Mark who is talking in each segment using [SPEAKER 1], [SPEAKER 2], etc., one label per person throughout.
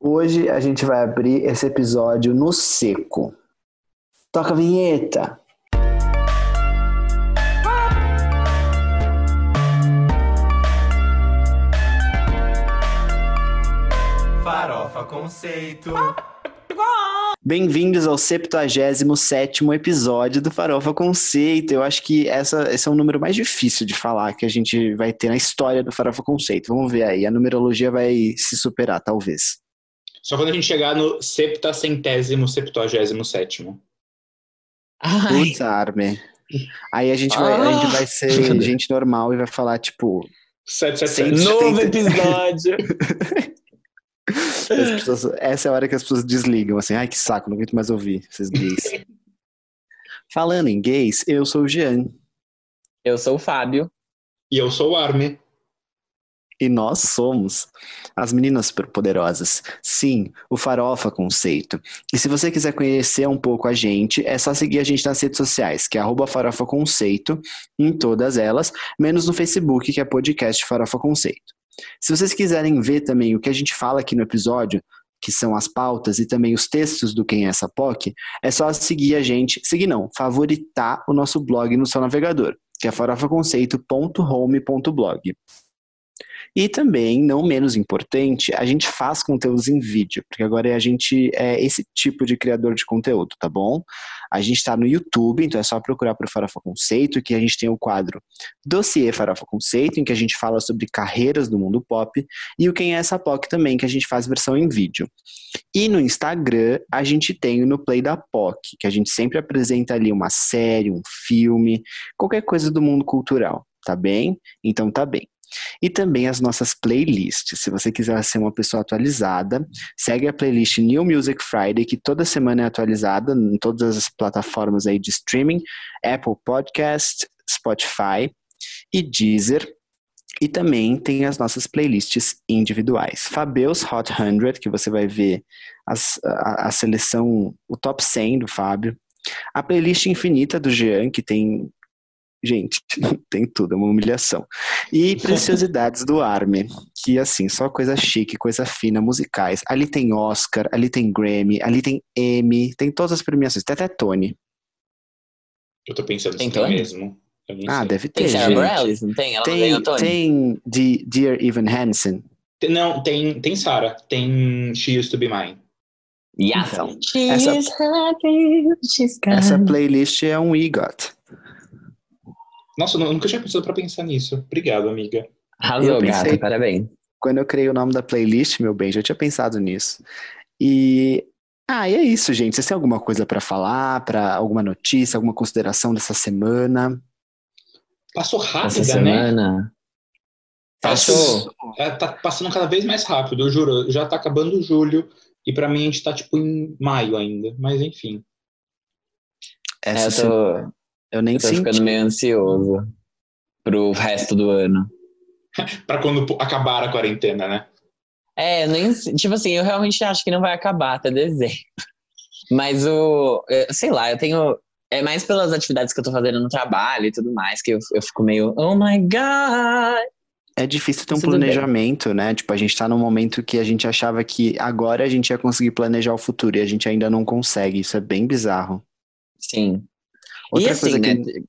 [SPEAKER 1] Hoje a gente vai abrir esse episódio no seco. Toca a vinheta!
[SPEAKER 2] Farofa Conceito.
[SPEAKER 1] Bem-vindos ao 77º episódio do Farofa Conceito. Eu acho que essa, esse é o número mais difícil de falar que a gente vai ter na história do Farofa Conceito. Vamos ver aí, a numerologia vai se superar, talvez.
[SPEAKER 3] Só quando a gente chegar no septacentésimo, septuagésimo sétimo.
[SPEAKER 1] Putz, Arme. Aí a gente, vai, a gente vai ser gente normal e vai falar, tipo...
[SPEAKER 3] 777.
[SPEAKER 2] Novo episódio.
[SPEAKER 1] As pessoas- essa é a hora que as pessoas desligam, assim, ai que saco, não aguento mais ouvir esses gays. Falando em gays, eu sou o Jean
[SPEAKER 2] Eu sou o Fábio.
[SPEAKER 3] E eu sou o Arme.
[SPEAKER 1] E nós somos as meninas superpoderosas. Sim, o Farofa Conceito. E se você quiser conhecer um pouco a gente, é só seguir a gente nas redes sociais, que é Farofa Conceito, em todas elas, menos no Facebook, que é podcast Farofa Conceito. Se vocês quiserem ver também o que a gente fala aqui no episódio, que são as pautas e também os textos do Quem é essa POC, é só seguir a gente, seguir não, favoritar o nosso blog no seu navegador, que é farofaconceito.home.blog. E também, não menos importante, a gente faz conteúdos em vídeo, porque agora a gente é esse tipo de criador de conteúdo, tá bom? A gente está no YouTube, então é só procurar por Farofa Conceito, que a gente tem o quadro Dossiê Farofa Conceito, em que a gente fala sobre carreiras do mundo pop, e o Quem é essa POC também, que a gente faz versão em vídeo. E no Instagram, a gente tem o No Play da POC, que a gente sempre apresenta ali uma série, um filme, qualquer coisa do mundo cultural, tá bem? Então tá bem. E também as nossas playlists. Se você quiser ser uma pessoa atualizada, segue a playlist New Music Friday, que toda semana é atualizada em todas as plataformas aí de streaming, Apple Podcast, Spotify e Deezer. E também tem as nossas playlists individuais. Fabeus Hot 100, que você vai ver as- a, a seleção, o top 100 do Fábio. A playlist infinita do Jean, que tem Gente, tem tudo, é uma humilhação. E Preciosidades do Arme, que assim, só coisa chique, coisa fina, musicais. Ali tem Oscar, ali tem Grammy, ali tem Emmy, tem todas as premiações, tem até Tony.
[SPEAKER 3] Eu tô pensando
[SPEAKER 2] Tem
[SPEAKER 3] tem
[SPEAKER 2] Tony?
[SPEAKER 3] mesmo.
[SPEAKER 1] Ah,
[SPEAKER 3] sei.
[SPEAKER 1] deve ter,
[SPEAKER 2] Tem Sarah. Bareilles, não tem? Ela não ganhou
[SPEAKER 1] Tem,
[SPEAKER 2] Tony.
[SPEAKER 1] tem de Dear Evan Hansen.
[SPEAKER 3] Tem- Não, tem, tem Sarah. Tem She Used to Be Mine.
[SPEAKER 2] Yes.
[SPEAKER 1] Então, essa-
[SPEAKER 2] happy, she's
[SPEAKER 1] Essa playlist é um EGOT.
[SPEAKER 3] Nossa, eu nunca tinha pensado pra pensar nisso. Obrigado, amiga.
[SPEAKER 2] Arrasou,
[SPEAKER 1] Eu pensei-
[SPEAKER 2] gata, parabéns.
[SPEAKER 1] Quando eu criei o nome da playlist, meu bem, já tinha pensado nisso. E ah, e é isso, gente. Vocês têm alguma coisa pra falar, para alguma notícia, alguma consideração dessa semana?
[SPEAKER 3] Passou
[SPEAKER 2] Essa
[SPEAKER 3] rápida, né?
[SPEAKER 2] semana. Passou.
[SPEAKER 3] É, tá passando cada vez mais rápido, eu juro. Já tá acabando julho. E pra mim a gente tá tipo em maio ainda. Mas enfim.
[SPEAKER 2] É,
[SPEAKER 1] Essa
[SPEAKER 2] eu
[SPEAKER 1] semana
[SPEAKER 2] tô,
[SPEAKER 1] eu nem
[SPEAKER 2] eu tô
[SPEAKER 1] senti.
[SPEAKER 2] ficando meio ansioso pro resto do ano.
[SPEAKER 3] Pra quando acabar a quarentena, né?
[SPEAKER 2] É, eu nem, tipo assim, eu realmente acho que não vai acabar até dezembro. Mas o, eu- sei lá, eu tenho, é mais pelas atividades que eu tô fazendo no trabalho e tudo mais, que eu, eu fico meio, oh my god.
[SPEAKER 1] É difícil ter um
[SPEAKER 2] Tudo bem.
[SPEAKER 1] planejamento, né? Tipo, a gente tá num momento que a gente achava que agora a gente ia conseguir planejar o futuro e a gente ainda não consegue. Isso é bem bizarro.
[SPEAKER 2] Sim.
[SPEAKER 1] Outra
[SPEAKER 2] e assim,
[SPEAKER 1] coisa
[SPEAKER 2] né,
[SPEAKER 1] que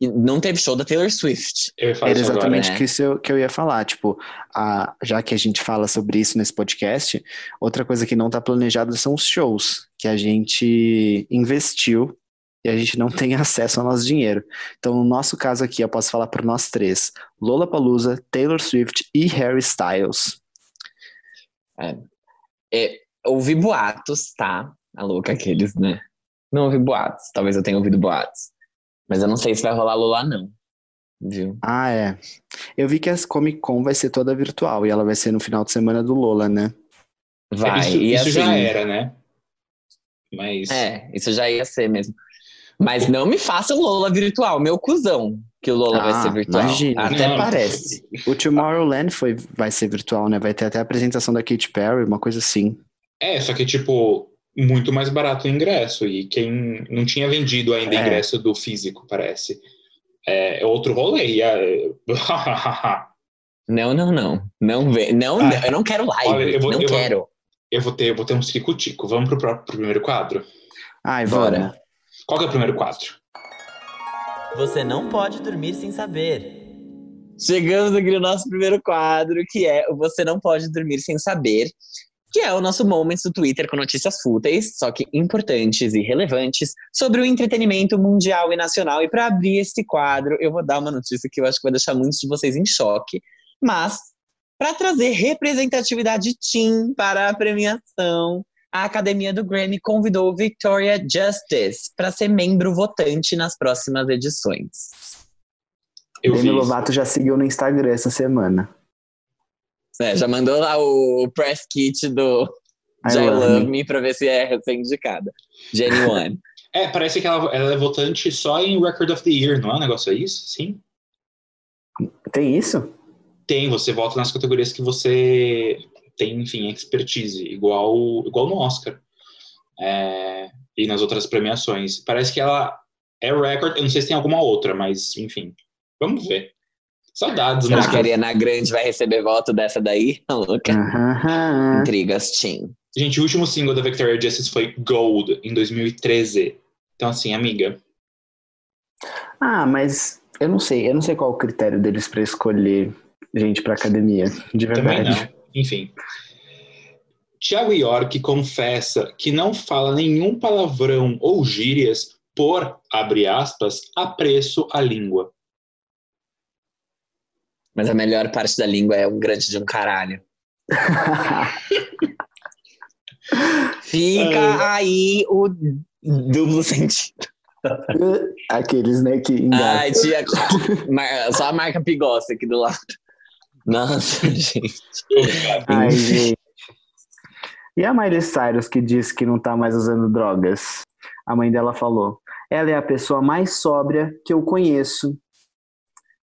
[SPEAKER 2] não teve show da Taylor Swift.
[SPEAKER 1] Era
[SPEAKER 3] isso agora.
[SPEAKER 1] exatamente
[SPEAKER 2] né?
[SPEAKER 1] que isso eu, que eu ia falar. Tipo, a, já que a gente fala sobre isso nesse podcast, outra coisa que não tá planejada são os shows que a gente investiu e a gente não tem acesso ao nosso dinheiro. Então, no nosso caso aqui, eu posso falar por nós três: Lollapalooza, Taylor Swift e Harry Styles.
[SPEAKER 2] É, ouvi boatos, tá? A louca aqueles, né? Não ouvi boatos. Talvez eu tenha ouvido boatos. Mas eu não sei se vai rolar Lula, não. Viu?
[SPEAKER 1] Ah, é. Eu vi que a Comic Con vai ser toda virtual e ela vai ser no final de semana do Lola, né?
[SPEAKER 2] Vai.
[SPEAKER 3] isso isso
[SPEAKER 2] assim,
[SPEAKER 3] já era, né? Mas.
[SPEAKER 2] É, isso já ia ser mesmo. Mas não me faça o Lola virtual, meu cuzão, que o Lola vai
[SPEAKER 1] Ah,
[SPEAKER 2] ser virtual.
[SPEAKER 1] imagina.
[SPEAKER 2] Até
[SPEAKER 3] Não.
[SPEAKER 2] parece.
[SPEAKER 1] O Tomorrowland foi, vai ser virtual, né? Vai ter até a apresentação da Katy Perry, uma coisa assim.
[SPEAKER 3] É, só que, tipo, muito mais barato o ingresso. E quem não tinha vendido ainda
[SPEAKER 1] É.
[SPEAKER 3] ingresso do físico, parece. É outro rolê. e é-
[SPEAKER 2] Não, não, não. Não vê. Não,
[SPEAKER 3] Ah.
[SPEAKER 2] eu não quero live.
[SPEAKER 3] Olha, eu vou-
[SPEAKER 2] não
[SPEAKER 3] eu vou-
[SPEAKER 2] quero.
[SPEAKER 3] eu vou ter, eu vou ter um ciricutico. Vamos pro, pro primeiro quadro?
[SPEAKER 1] Ai,
[SPEAKER 2] Bora.
[SPEAKER 1] bora.
[SPEAKER 3] Qual que é o primeiro quadro?
[SPEAKER 4] Você não pode dormir sem saber.
[SPEAKER 2] Chegamos aqui no nosso primeiro quadro, que é o Você Não Pode Dormir Sem Saber, que é o nosso Moments do Twitter com notícias fúteis, só que importantes e relevantes, sobre o entretenimento mundial e nacional. E para abrir esse quadro, eu vou dar uma notícia que eu acho que vai deixar muitos de vocês em choque, mas para trazer representatividade teen para a premiação, a Academia do Grammy convidou Victoria Justice para ser membro votante nas próximas edições.
[SPEAKER 3] Eu
[SPEAKER 1] Demi. Lovato já seguiu no Instagram essa semana.
[SPEAKER 2] É, já mandou lá o press kit do
[SPEAKER 1] I love
[SPEAKER 2] Love
[SPEAKER 1] me.
[SPEAKER 2] Me pra ver se é recém-indicada. Jenny One.
[SPEAKER 3] É, parece que ela, ela é votante só em Record of the Year, não é um negócio aí? Sim.
[SPEAKER 1] Tem isso?
[SPEAKER 3] Tem, você vota nas categorias que você tem, enfim, expertise, igual, igual no Oscar. É, e nas outras premiações. Parece que ela é record, eu não sei se tem alguma outra, mas enfim. Vamos ver. Saudades, né?
[SPEAKER 2] Será que a Ariana Grande vai receber voto dessa daí? Tá louca?
[SPEAKER 1] Aham.
[SPEAKER 2] Intrigas, Tim.
[SPEAKER 3] Gente, o último single da Victoria Justice foi Gold, em 2013. Então, assim, amiga,
[SPEAKER 1] Ah, mas eu não sei. Eu não sei qual o critério deles pra escolher gente pra academia. De
[SPEAKER 3] também
[SPEAKER 1] verdade.
[SPEAKER 3] não. Enfim. Tiago York confessa que não fala nenhum palavrão ou gírias por, abre aspas, apreço à língua.
[SPEAKER 2] Mas a melhor parte da língua é um grande de um caralho. Fica aí o duplo sentido.
[SPEAKER 1] Aqueles, né, que engatam.
[SPEAKER 2] Ai, tia. Só a marca Pigosta aqui do lado. Nossa, gente.
[SPEAKER 1] Ai, gente. E a Miley Cyrus que disse que não tá mais usando drogas? A mãe dela falou: ela é a pessoa mais sóbria que eu conheço.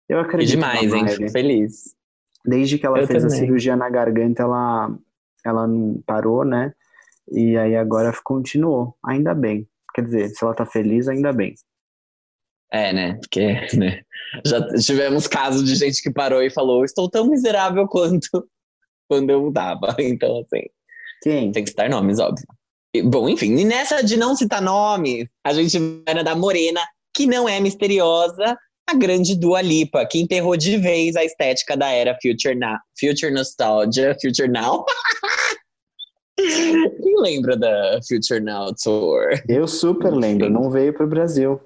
[SPEAKER 1] Eu
[SPEAKER 2] Que
[SPEAKER 1] acredito
[SPEAKER 2] demais,
[SPEAKER 1] na
[SPEAKER 2] hein? Fico feliz.
[SPEAKER 1] Desde que ela
[SPEAKER 2] Eu
[SPEAKER 1] fez a
[SPEAKER 2] também.
[SPEAKER 1] cirurgia na garganta, ela, ela não parou, né? E aí agora continuou. Ainda bem. Quer dizer, se ela tá feliz, ainda bem.
[SPEAKER 2] É, né? Porque né? já tivemos casos de gente que parou e falou: Estou tão miserável quanto quando eu tava. Então, assim,
[SPEAKER 1] Quem?
[SPEAKER 2] tem que citar nomes, óbvio. E, bom, enfim, e nessa de não citar nomes, a gente vai na da Morena, que não é misteriosa, a grande Dua Lipa, que enterrou de vez a estética da era Future, Na Future Nostalgia, Future Now. Quem lembra da Future Now Tour?
[SPEAKER 1] Eu super lembro, não veio pro Brasil.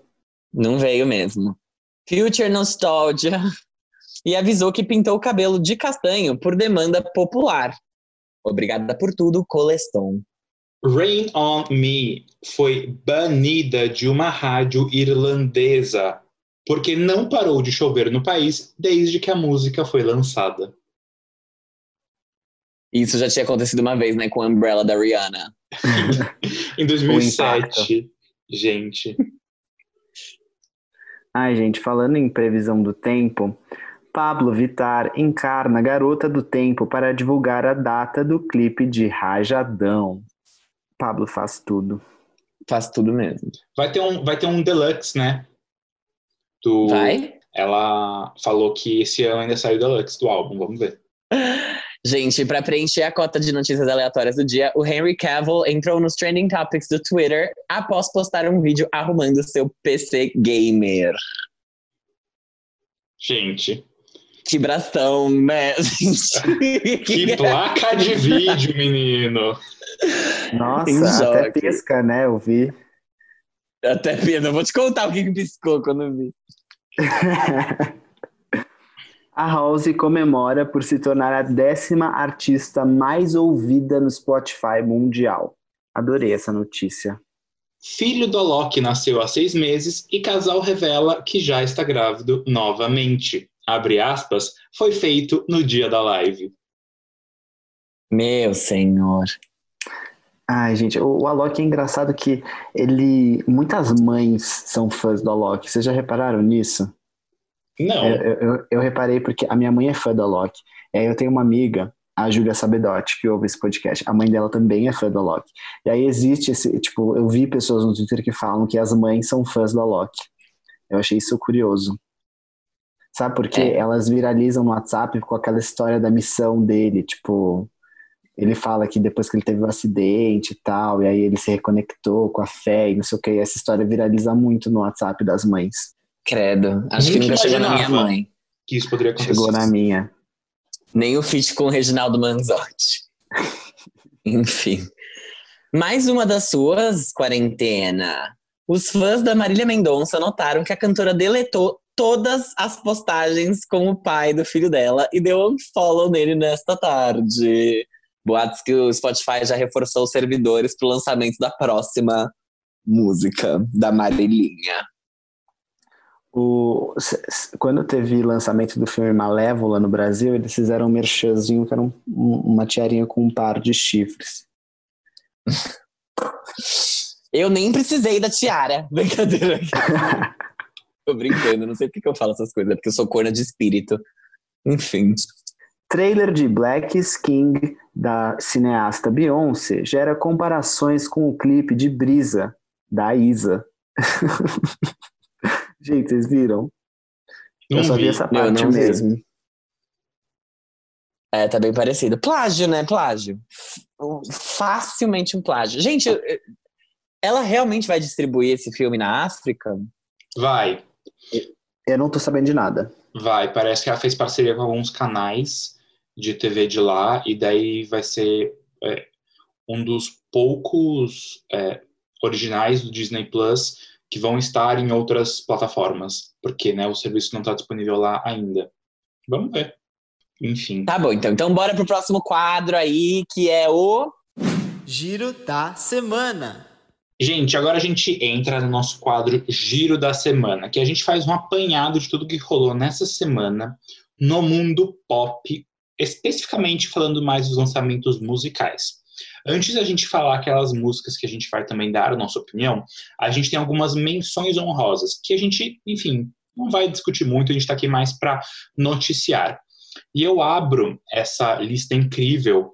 [SPEAKER 2] Não veio mesmo. Future Nostalgia. E avisou que pintou o cabelo de castanho por demanda popular. Obrigada por tudo, Coleston.
[SPEAKER 3] Rain on Me foi banida de uma rádio irlandesa porque não parou de chover no país desde que a música foi lançada.
[SPEAKER 2] Isso já tinha acontecido uma vez, né, com a Umbrella da Rihanna.
[SPEAKER 3] Em 2007, gente.
[SPEAKER 1] Ai, gente, falando em previsão do tempo, Pablo Vittar encarna Garota do Tempo para divulgar a data do clipe de Rajadão. Pablo faz tudo.
[SPEAKER 2] Faz tudo mesmo.
[SPEAKER 3] Vai ter um, vai ter um deluxe, né? Do,
[SPEAKER 2] Vai?
[SPEAKER 3] Ela falou que esse ano ainda saiu deluxe do álbum, vamos ver.
[SPEAKER 2] Gente, para preencher a cota de notícias aleatórias do dia, o Henry Cavill entrou nos trending topics do Twitter após postar um vídeo arrumando seu PC gamer.
[SPEAKER 3] Gente,
[SPEAKER 2] Que bração, né, gente?
[SPEAKER 3] que placa de vídeo, menino!
[SPEAKER 1] Nossa, até pisca, né? Eu vi.
[SPEAKER 2] Até pena, vou te contar o que, que piscou quando vi.
[SPEAKER 1] A Halsey comemora por se tornar a décima artista mais ouvida no Spotify mundial. Adorei essa notícia.
[SPEAKER 3] Filho do Alok nasceu há seis meses e casal revela que já está grávido novamente. Abre aspas, foi feito no dia da live.
[SPEAKER 2] Meu senhor.
[SPEAKER 1] Ai, gente, o, o Alok é engraçado que ele. Muitas mães são fãs do Alok. Vocês já repararam nisso?
[SPEAKER 3] Não,
[SPEAKER 1] Eu, eu- eu- reparei porque a minha mãe é fã do Alok. Eu tenho uma amiga, a Júlia Sabedotti, que ouve esse podcast. A mãe dela também é fã do Alok. E aí existe esse, tipo, eu vi pessoas no Twitter que falam que as mães são fãs do Alok. Eu achei isso curioso. Sabe por quê?
[SPEAKER 2] É.
[SPEAKER 1] Elas viralizam no WhatsApp com aquela história da missão dele, tipo, Ele fala que depois que ele teve um acidente e tal, e aí ele se reconectou com a fé e não sei o que, essa história viraliza muito no WhatsApp das mães.
[SPEAKER 2] Credo. Acho que
[SPEAKER 3] Nunca
[SPEAKER 2] chegou na minha mãe.
[SPEAKER 3] Que isso poderia acontecer.
[SPEAKER 1] Chegou na minha.
[SPEAKER 2] Nem o feat com o Reginaldo Manzotti. Enfim. Mais uma das suas, quarentena. Os fãs da Marília Mendonça notaram que a cantora deletou todas as postagens com o pai do filho dela e deu um follow nele nesta tarde. Boatos que o Spotify já reforçou os servidores para o lançamento da próxima música da Marilinha.
[SPEAKER 1] O, quando teve lançamento do filme Malévola no Brasil, eles fizeram um merchanzinho que era um- um- uma tiarinha com um par de chifres.
[SPEAKER 2] Eu nem precisei da tiara. Brincadeira. Tô brincando, não sei por que que eu falo essas coisas, é porque eu sou corna de espírito. Enfim.
[SPEAKER 1] Trailer de Black is King da cineasta Beyoncé gera comparações com o clipe de Brisa da Isa. Gente, vocês viram?
[SPEAKER 3] Não
[SPEAKER 1] eu só vi,
[SPEAKER 3] vi.
[SPEAKER 1] essa
[SPEAKER 2] Eu
[SPEAKER 1] parte
[SPEAKER 2] não vi.
[SPEAKER 1] mesmo.
[SPEAKER 2] É, tá bem parecido. Plágio, né? Plágio. Facilmente um plágio. Gente, ela realmente vai distribuir esse filme na África?
[SPEAKER 3] Vai,
[SPEAKER 1] Eu não tô sabendo de nada.
[SPEAKER 3] vai. Parece que ela fez parceria com alguns canais de TV de lá, e daí vai ser é, um dos poucos é, originais do Disney Plus que vão estar em outras plataformas, porque né, o serviço não está disponível lá ainda. Vamos ver. Enfim.
[SPEAKER 2] Tá bom, então. Então bora pro próximo quadro aí, que é o.
[SPEAKER 4] Giro da semana.
[SPEAKER 3] Gente, agora a gente entra no nosso quadro Giro da Semana, que a gente faz um apanhado de tudo que rolou nessa semana no mundo pop, especificamente falando mais dos lançamentos musicais. Antes da gente falar aquelas músicas que a gente vai também dar a nossa opinião, a gente tem algumas menções honrosas, que a gente, enfim, não vai discutir muito, a gente está aqui mais para noticiar. E eu abro essa lista incrível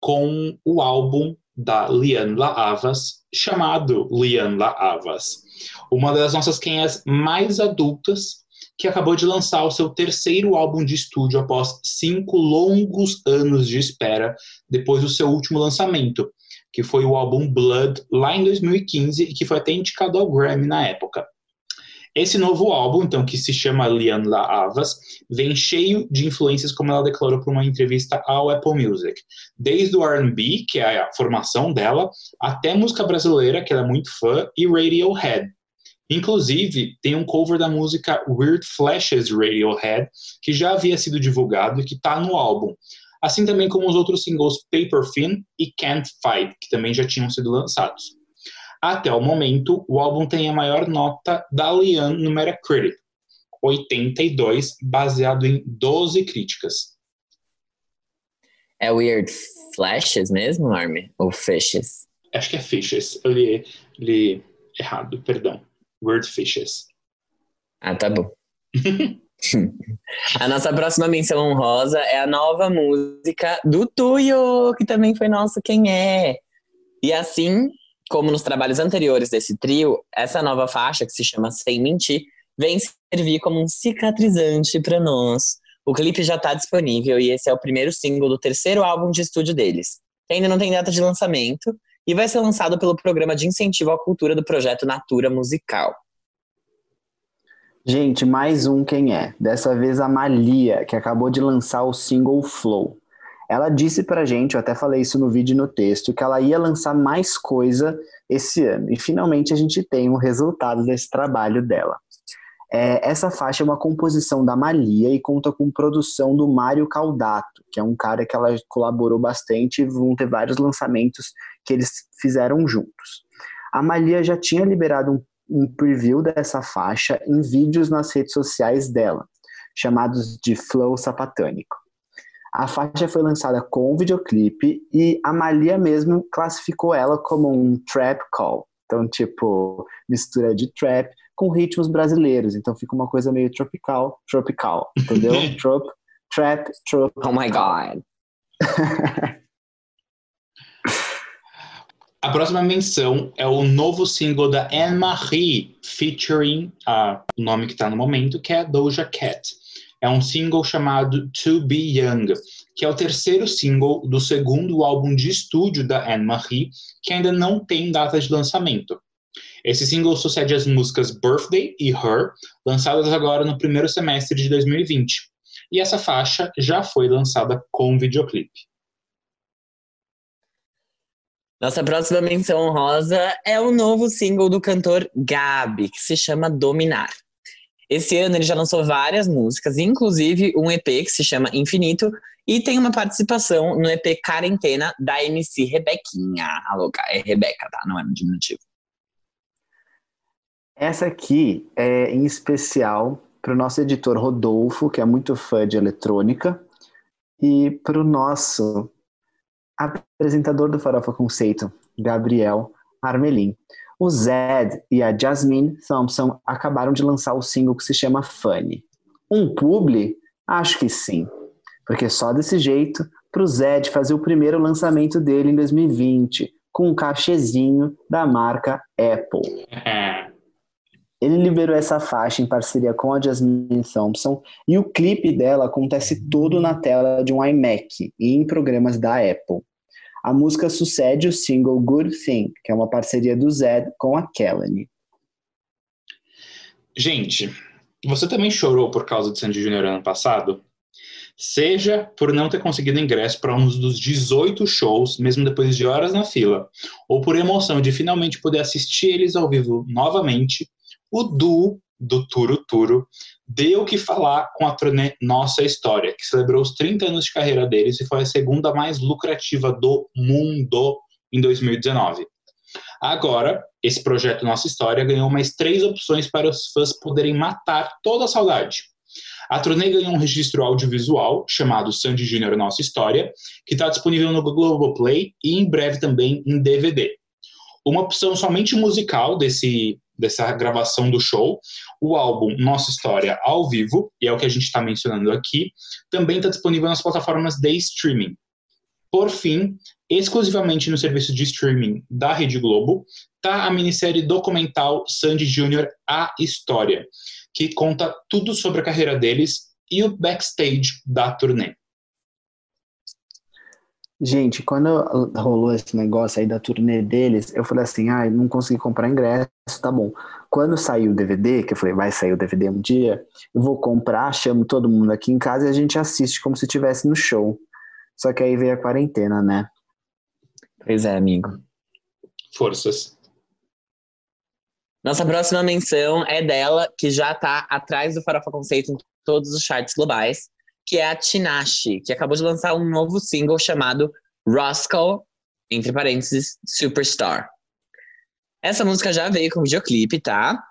[SPEAKER 3] com o álbum da Liane La Havas, chamado Liane La Havas. Uma das nossas quenhas mais adultas, que acabou de lançar o seu terceiro álbum de estúdio após cinco longos anos de espera, depois do seu último lançamento, que foi o álbum Blood, lá em 2015, e que foi até indicado ao Grammy na época. Esse novo álbum, então, que se chama Liane La Havas, vem cheio de influências, como ela declarou para uma entrevista ao Apple Music. Desde o R&B, que é a formação dela, até música brasileira, que ela é muito fã, e Radiohead. Inclusive, tem um cover da música Weird Flashes Radiohead, que já havia sido divulgado e que está no álbum. Assim também como os outros singles Paper Thin e Can't Fight, que também já tinham sido lançados. Até o momento, o álbum tem a maior nota da Liane no Metacritic, 82, baseado em 12 críticas.
[SPEAKER 2] É Weird Flashes mesmo, Army? Ou Fishes?
[SPEAKER 3] Acho que é Fishes. Eu li, li errado, perdão. Weird Fishes.
[SPEAKER 2] Ah, tá bom. a nossa próxima menção honrosa é a nova música do Tuyo, que também foi nosso Quem É. E assim como nos trabalhos anteriores desse trio, essa nova faixa, que se chama Sem Mentir, vem servir como um cicatrizante para nós. O clipe já está disponível e esse é o primeiro single do terceiro álbum de estúdio deles. Ainda não tem data de lançamento e vai ser lançado pelo programa de incentivo à cultura do projeto Natura Musical.
[SPEAKER 1] Gente, mais um quem é. Dessa vez a Malia, que acabou de lançar o single Flow. Ela disse pra gente, eu até falei isso no vídeo e no texto, que ela ia lançar mais coisa esse ano. E finalmente a gente tem o resultado desse trabalho dela. É, essa faixa é uma composição da Malia e conta com produção do Mário Caldato, que é um cara que ela colaborou bastante e vão ter vários lançamentos que eles fizeram juntos. A Malia já tinha liberado um um preview dessa faixa em vídeos nas redes sociais dela, chamados de Flow Sapatânico. A faixa foi lançada com videoclipe e a Malia mesmo classificou ela como um trap call. Então, tipo, mistura de trap com ritmos brasileiros. Então fica uma coisa meio tropical, tropical, entendeu? Trop, trap, trop.
[SPEAKER 2] Oh my god.
[SPEAKER 3] A próxima menção é o novo single da Anne-Marie, featuring uh, o nome que está no momento, que é Doja Cat. É um single chamado To Be Young, que é o terceiro single do segundo álbum de estúdio da Anne-Marie, que ainda não tem data de lançamento. Esse single sucede às músicas Birthday e Her, lançadas agora no primeiro semestre de 2020. E essa faixa já foi lançada com videoclipe.
[SPEAKER 2] Nossa próxima menção rosa é o novo single do cantor Gabi, que se chama Dominar. Esse ano ele já lançou várias músicas, inclusive um EP que se chama Infinito, e tem uma participação no EP Quarentena da MC Rebequinha. A louca, é Rebeca, tá? Não é no diminutivo.
[SPEAKER 1] Essa aqui é em especial para o nosso editor Rodolfo, que é muito fã de eletrônica, e para o nosso apresentador do Farofa Conceito, Gabriel Armelin. O Zed e a Jasmine Thompson acabaram de lançar o single que se chama Funny. Um publi? Acho que sim, porque só desse jeito para o Zed fazer o primeiro lançamento dele em 2020, com um cachezinho da marca Apple. Ele liberou essa faixa em parceria com a Jasmine Thompson e o clipe dela acontece todo na tela de um iMac e em programas da Apple. A música sucede o single Good Thing, que é uma parceria do Zed com a Kelly.
[SPEAKER 3] Gente, você também chorou por causa de Sandy Júnior ano passado? Seja por não ter conseguido ingresso para um dos 18 shows, mesmo depois de horas na fila, ou por emoção de finalmente poder assistir eles ao vivo novamente, o duo do Turo Turo deu que falar com a turnê Nossa História, que celebrou os 30 anos de carreira deles e foi a segunda mais lucrativa do mundo em 2019. Agora, esse projeto Nossa História ganhou mais três opções para os fãs poderem matar toda a saudade. A turnê ganhou um registro audiovisual chamado Sandy Júnior Nossa História, que está disponível no Globoplay e em breve também em DVD. Uma opção somente musical desse dessa gravação do show. O álbum Nossa História ao vivo, e é o que a gente está mencionando aqui, também está disponível nas plataformas de streaming. Por fim, exclusivamente no serviço de streaming da Rede Globo, está a minissérie documental Sandy Júnior A História, que conta tudo sobre a carreira deles e o backstage da turnê.
[SPEAKER 1] Gente, quando rolou esse negócio aí da turnê deles, eu falei assim, ah, não consegui comprar ingresso, tá bom. Quando saiu o DVD, que eu falei, vai sair o DVD um dia, eu vou comprar, chamo todo mundo aqui em casa e a gente assiste como se estivesse no show. Só que aí veio a quarentena, né?
[SPEAKER 2] Pois é, amigo.
[SPEAKER 3] Forças.
[SPEAKER 2] Nossa próxima menção é dela, que já tá atrás do Farofa Conceito em todos os charts globais que é a Tinashe, que acabou de lançar um novo single chamado Roscoe, entre parênteses, Superstar. Essa música já veio com videoclipe, tá?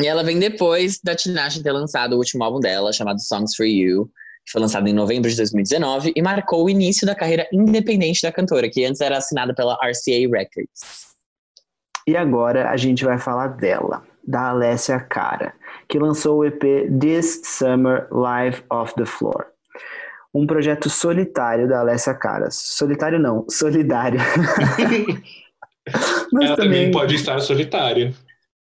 [SPEAKER 2] E ela vem depois da Tinashe ter lançado o último álbum dela, chamado Songs for You, que foi lançado em novembro de 2019 e marcou o início da carreira independente da cantora, que antes era assinada pela RCA Records.
[SPEAKER 1] E agora a gente vai falar dela, da Alessia Cara que lançou o EP This Summer Live Off the Floor. Um projeto solitário da Alessia Caras. Solitário não, solidário.
[SPEAKER 3] Mas Ela também, pode estar solitária.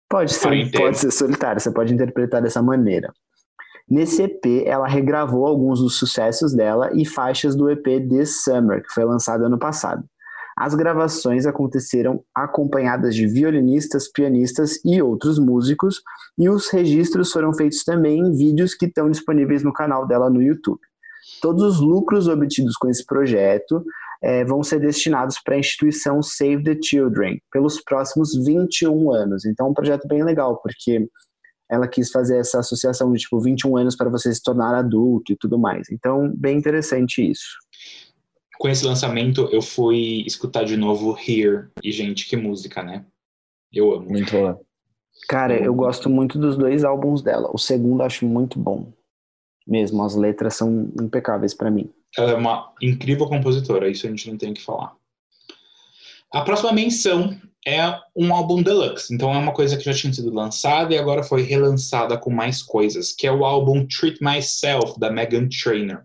[SPEAKER 1] Pode ser, pode ser solitária, você pode interpretar dessa maneira. Nesse EP, ela regravou alguns dos sucessos dela e faixas do EP This Summer, que foi lançado ano passado. As gravações aconteceram acompanhadas de violinistas, pianistas e outros músicos, e os registros foram feitos também em vídeos que estão disponíveis no canal dela no YouTube. Todos os lucros obtidos com esse projeto é, vão ser destinados para a instituição Save the Children pelos próximos 21 anos. Então, é um projeto bem legal, porque ela quis fazer essa associação de tipo 21 anos para você se tornar adulto e tudo mais. Então, bem interessante isso
[SPEAKER 3] com esse lançamento, eu fui escutar de novo Here. E, gente, que música, né? Eu amo.
[SPEAKER 2] Muito boa.
[SPEAKER 1] Cara, eu gosto muito dos dois álbuns dela. O segundo acho muito bom. Mesmo, as letras são impecáveis para mim.
[SPEAKER 3] Ela é uma incrível compositora, isso a gente não tem que falar. A próxima menção é um álbum deluxe, então é uma coisa que já tinha sido lançada e agora foi relançada com mais coisas, que é o álbum Treat Myself, da Megan Trainor.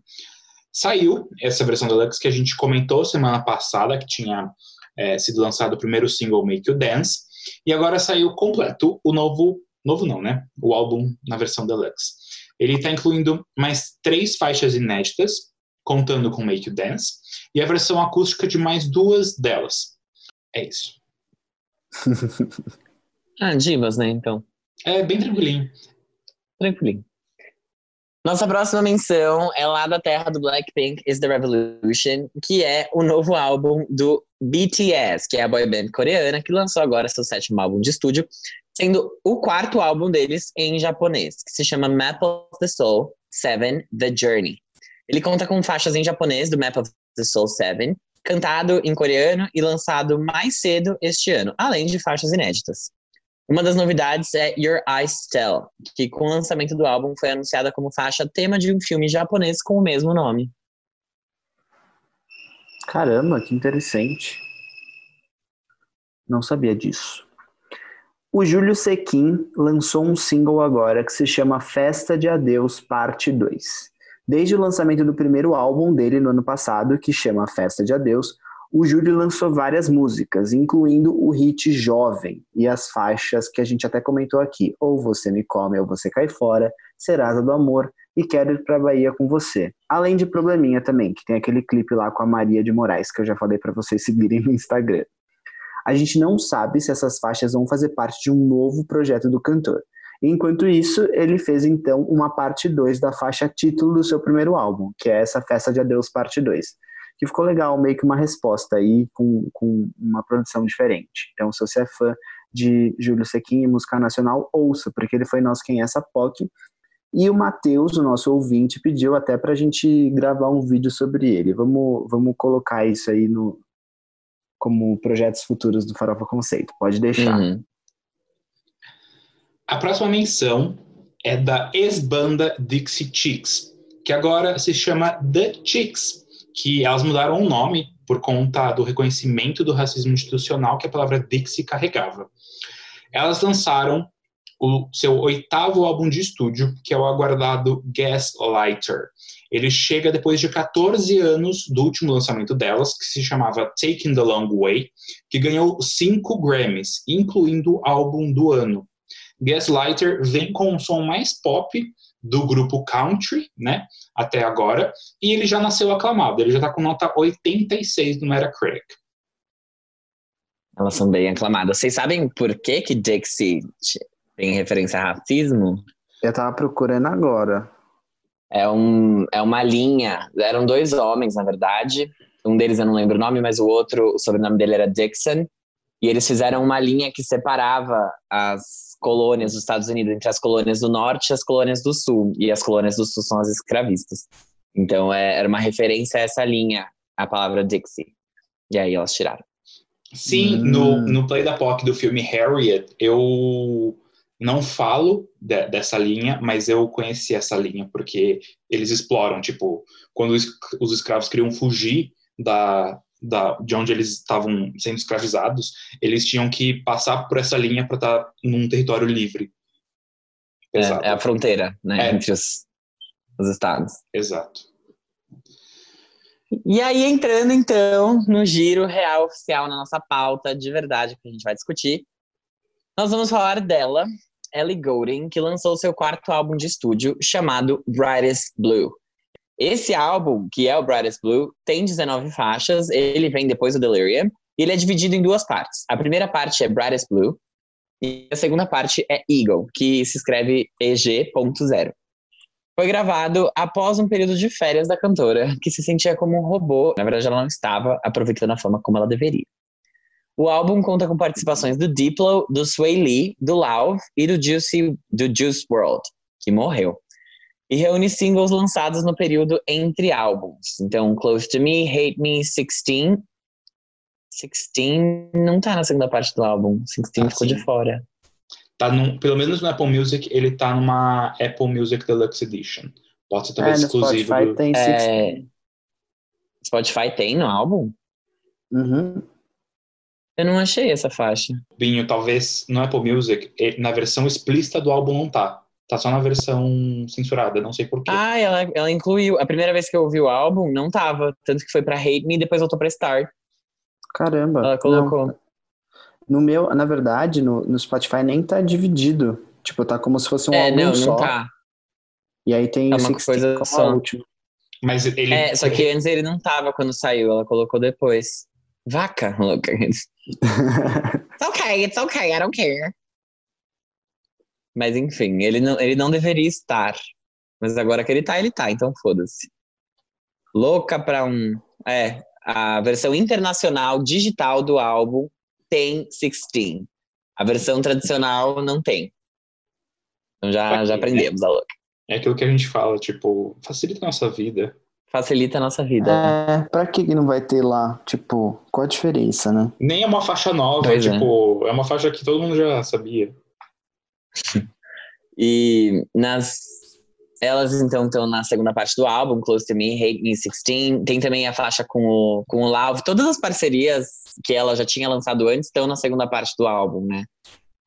[SPEAKER 3] Saiu essa versão deluxe que a gente comentou semana passada, que tinha é, sido lançado o primeiro single Make You Dance, e agora saiu completo o novo, novo não, né? O álbum na versão deluxe. Ele está incluindo mais três faixas inéditas, contando com Make You Dance, e a versão acústica de mais duas delas. É isso.
[SPEAKER 2] Ah, divas, né, então.
[SPEAKER 3] É bem tranquilinho.
[SPEAKER 2] Tranquilinho. Nossa próxima menção é lá da terra do Blackpink Is The Revolution, que é o novo álbum do BTS, que é a boy band coreana, que lançou agora seu sétimo álbum de estúdio, sendo o quarto álbum deles em japonês, que se chama Map of the Soul 7 The Journey. Ele conta com faixas em japonês do Map of the Soul 7, cantado em coreano e lançado mais cedo este ano, além de faixas inéditas. Uma das novidades é Your Eyes Tell, que com o lançamento do álbum foi anunciada como faixa tema de um filme japonês com o mesmo nome.
[SPEAKER 1] Caramba, que interessante. Não sabia disso. O Júlio Sequin lançou um single agora que se chama Festa de Adeus Parte 2. Desde o lançamento do primeiro álbum dele no ano passado, que chama Festa de Adeus, o Júlio lançou várias músicas, incluindo o hit Jovem e as faixas que a gente até comentou aqui: Ou Você Me Come ou Você Cai Fora, Serasa do Amor e Quero Ir Pra Bahia com Você. Além de Probleminha também, que tem aquele clipe lá com a Maria de Moraes, que eu já falei para vocês seguirem no Instagram. A gente não sabe se essas faixas vão fazer parte de um novo projeto do cantor. Enquanto isso, ele fez então uma parte 2 da faixa título do seu primeiro álbum, que é essa Festa de Adeus Parte 2 que ficou legal, meio que uma resposta aí com, com uma produção diferente. Então, se você é fã de Júlio Sequim e música nacional, ouça, porque ele foi nosso Quem é essa POC. E o Matheus, o nosso ouvinte, pediu até para a gente gravar um vídeo sobre ele. Vamos, vamos colocar isso aí no, como projetos futuros do Farofa Conceito. Pode deixar. Uhum.
[SPEAKER 3] A próxima menção é da ex-banda Dixie Chicks, que agora se chama The Chicks que elas mudaram o nome por conta do reconhecimento do racismo institucional que a palavra Dixie carregava. Elas lançaram o seu oitavo álbum de estúdio, que é o aguardado Gaslighter. Ele chega depois de 14 anos do último lançamento delas, que se chamava Taking the Long Way, que ganhou cinco Grammys, incluindo o álbum do ano. Gaslighter vem com um som mais pop do grupo Country, né, até agora, e ele já nasceu aclamado, ele já está com nota 86 no Metacritic.
[SPEAKER 2] Elas são bem aclamadas. Vocês sabem por que que Dixie tem referência a racismo?
[SPEAKER 1] Eu tava procurando agora.
[SPEAKER 2] É, um, é uma linha, eram dois homens, na verdade, um deles eu não lembro o nome, mas o outro, o sobrenome dele era Dixon, e eles fizeram uma linha que separava as colônias dos Estados Unidos entre as colônias do norte e as colônias do sul. E as colônias do sul são as escravistas. Então é, era uma referência a essa linha, a palavra Dixie. E aí elas tiraram.
[SPEAKER 3] Sim, hum. no, no Play da POC do filme Harriet, eu não falo de, dessa linha, mas eu conheci essa linha, porque eles exploram, tipo, quando os, os escravos queriam fugir da, da, de onde eles estavam sendo escravizados, eles tinham que passar por essa linha para estar tá num território livre.
[SPEAKER 2] É, é, a fronteira, né, é. entre os, os estados.
[SPEAKER 3] Exato.
[SPEAKER 2] E aí, entrando então no giro real oficial na nossa pauta de verdade que a gente vai discutir, nós vamos falar dela, Ellie Goulding, que lançou seu quarto álbum de estúdio chamado Brightest Blue. Esse álbum, que é o Brightest Blue, tem 19 faixas, ele vem depois do Delirium, e ele é dividido em duas partes. A primeira parte é Brightest Blue, e a segunda parte é Eagle, que se escreve EG.0. Foi gravado após um período de férias da cantora, que se sentia como um robô. Na verdade, ela não estava aproveitando a fama como ela deveria. O álbum conta com participações do Diplo, do Sway Lee, do Lauv e do Juicy, do Juice World, que morreu e reúne singles lançados no período entre álbuns. Então, Close to Me, Hate Me, 16. 16 não tá na segunda parte do álbum. 16 ah, ficou sim. de fora.
[SPEAKER 3] Tá num, pelo menos no Apple Music, ele tá numa Apple Music Deluxe Edition. Pode ser talvez é, exclusivo.
[SPEAKER 1] Spotify do... tem 16. É...
[SPEAKER 2] Spotify tem no álbum?
[SPEAKER 1] Uhum.
[SPEAKER 2] Eu não achei essa faixa.
[SPEAKER 3] Binho, talvez no Apple Music, na versão explícita do álbum não tá. Tá só na versão censurada, não sei porquê.
[SPEAKER 2] Ah, ela, ela incluiu. A primeira vez que eu ouvi o álbum, não tava. Tanto que foi pra Hate Me e depois voltou pra Star.
[SPEAKER 1] Caramba.
[SPEAKER 2] Ela colocou. Não.
[SPEAKER 1] No meu, na verdade, no, no Spotify nem tá dividido. Tipo, tá como se fosse um
[SPEAKER 2] é,
[SPEAKER 1] álbum
[SPEAKER 2] não,
[SPEAKER 1] só.
[SPEAKER 2] Não tá.
[SPEAKER 1] E aí tem
[SPEAKER 2] é uma coisa só.
[SPEAKER 1] último.
[SPEAKER 3] Mas ele.
[SPEAKER 2] É, só que antes ele não tava quando saiu, ela colocou depois. Vaca, louca. It's okay, it's okay, I don't care. Mas enfim, ele não, ele não deveria estar. Mas agora que ele tá, ele tá, então foda-se. Louca pra um. É, a versão internacional digital do álbum tem 16. A versão tradicional não tem. Então já, já aprendemos a louca.
[SPEAKER 3] É aquilo que a gente fala, tipo, facilita a nossa vida.
[SPEAKER 2] Facilita a nossa vida.
[SPEAKER 1] É, pra que não vai ter lá? Tipo, qual a diferença, né?
[SPEAKER 3] Nem é uma faixa nova,
[SPEAKER 2] Pois é.
[SPEAKER 3] tipo, é. uma faixa que todo mundo já sabia.
[SPEAKER 2] E nas. Elas então estão na segunda parte do álbum, Close to Me, Hate Me 16. Tem também a faixa com o, com o Lauv. Todas as parcerias que ela já tinha lançado antes estão na segunda parte do álbum, né?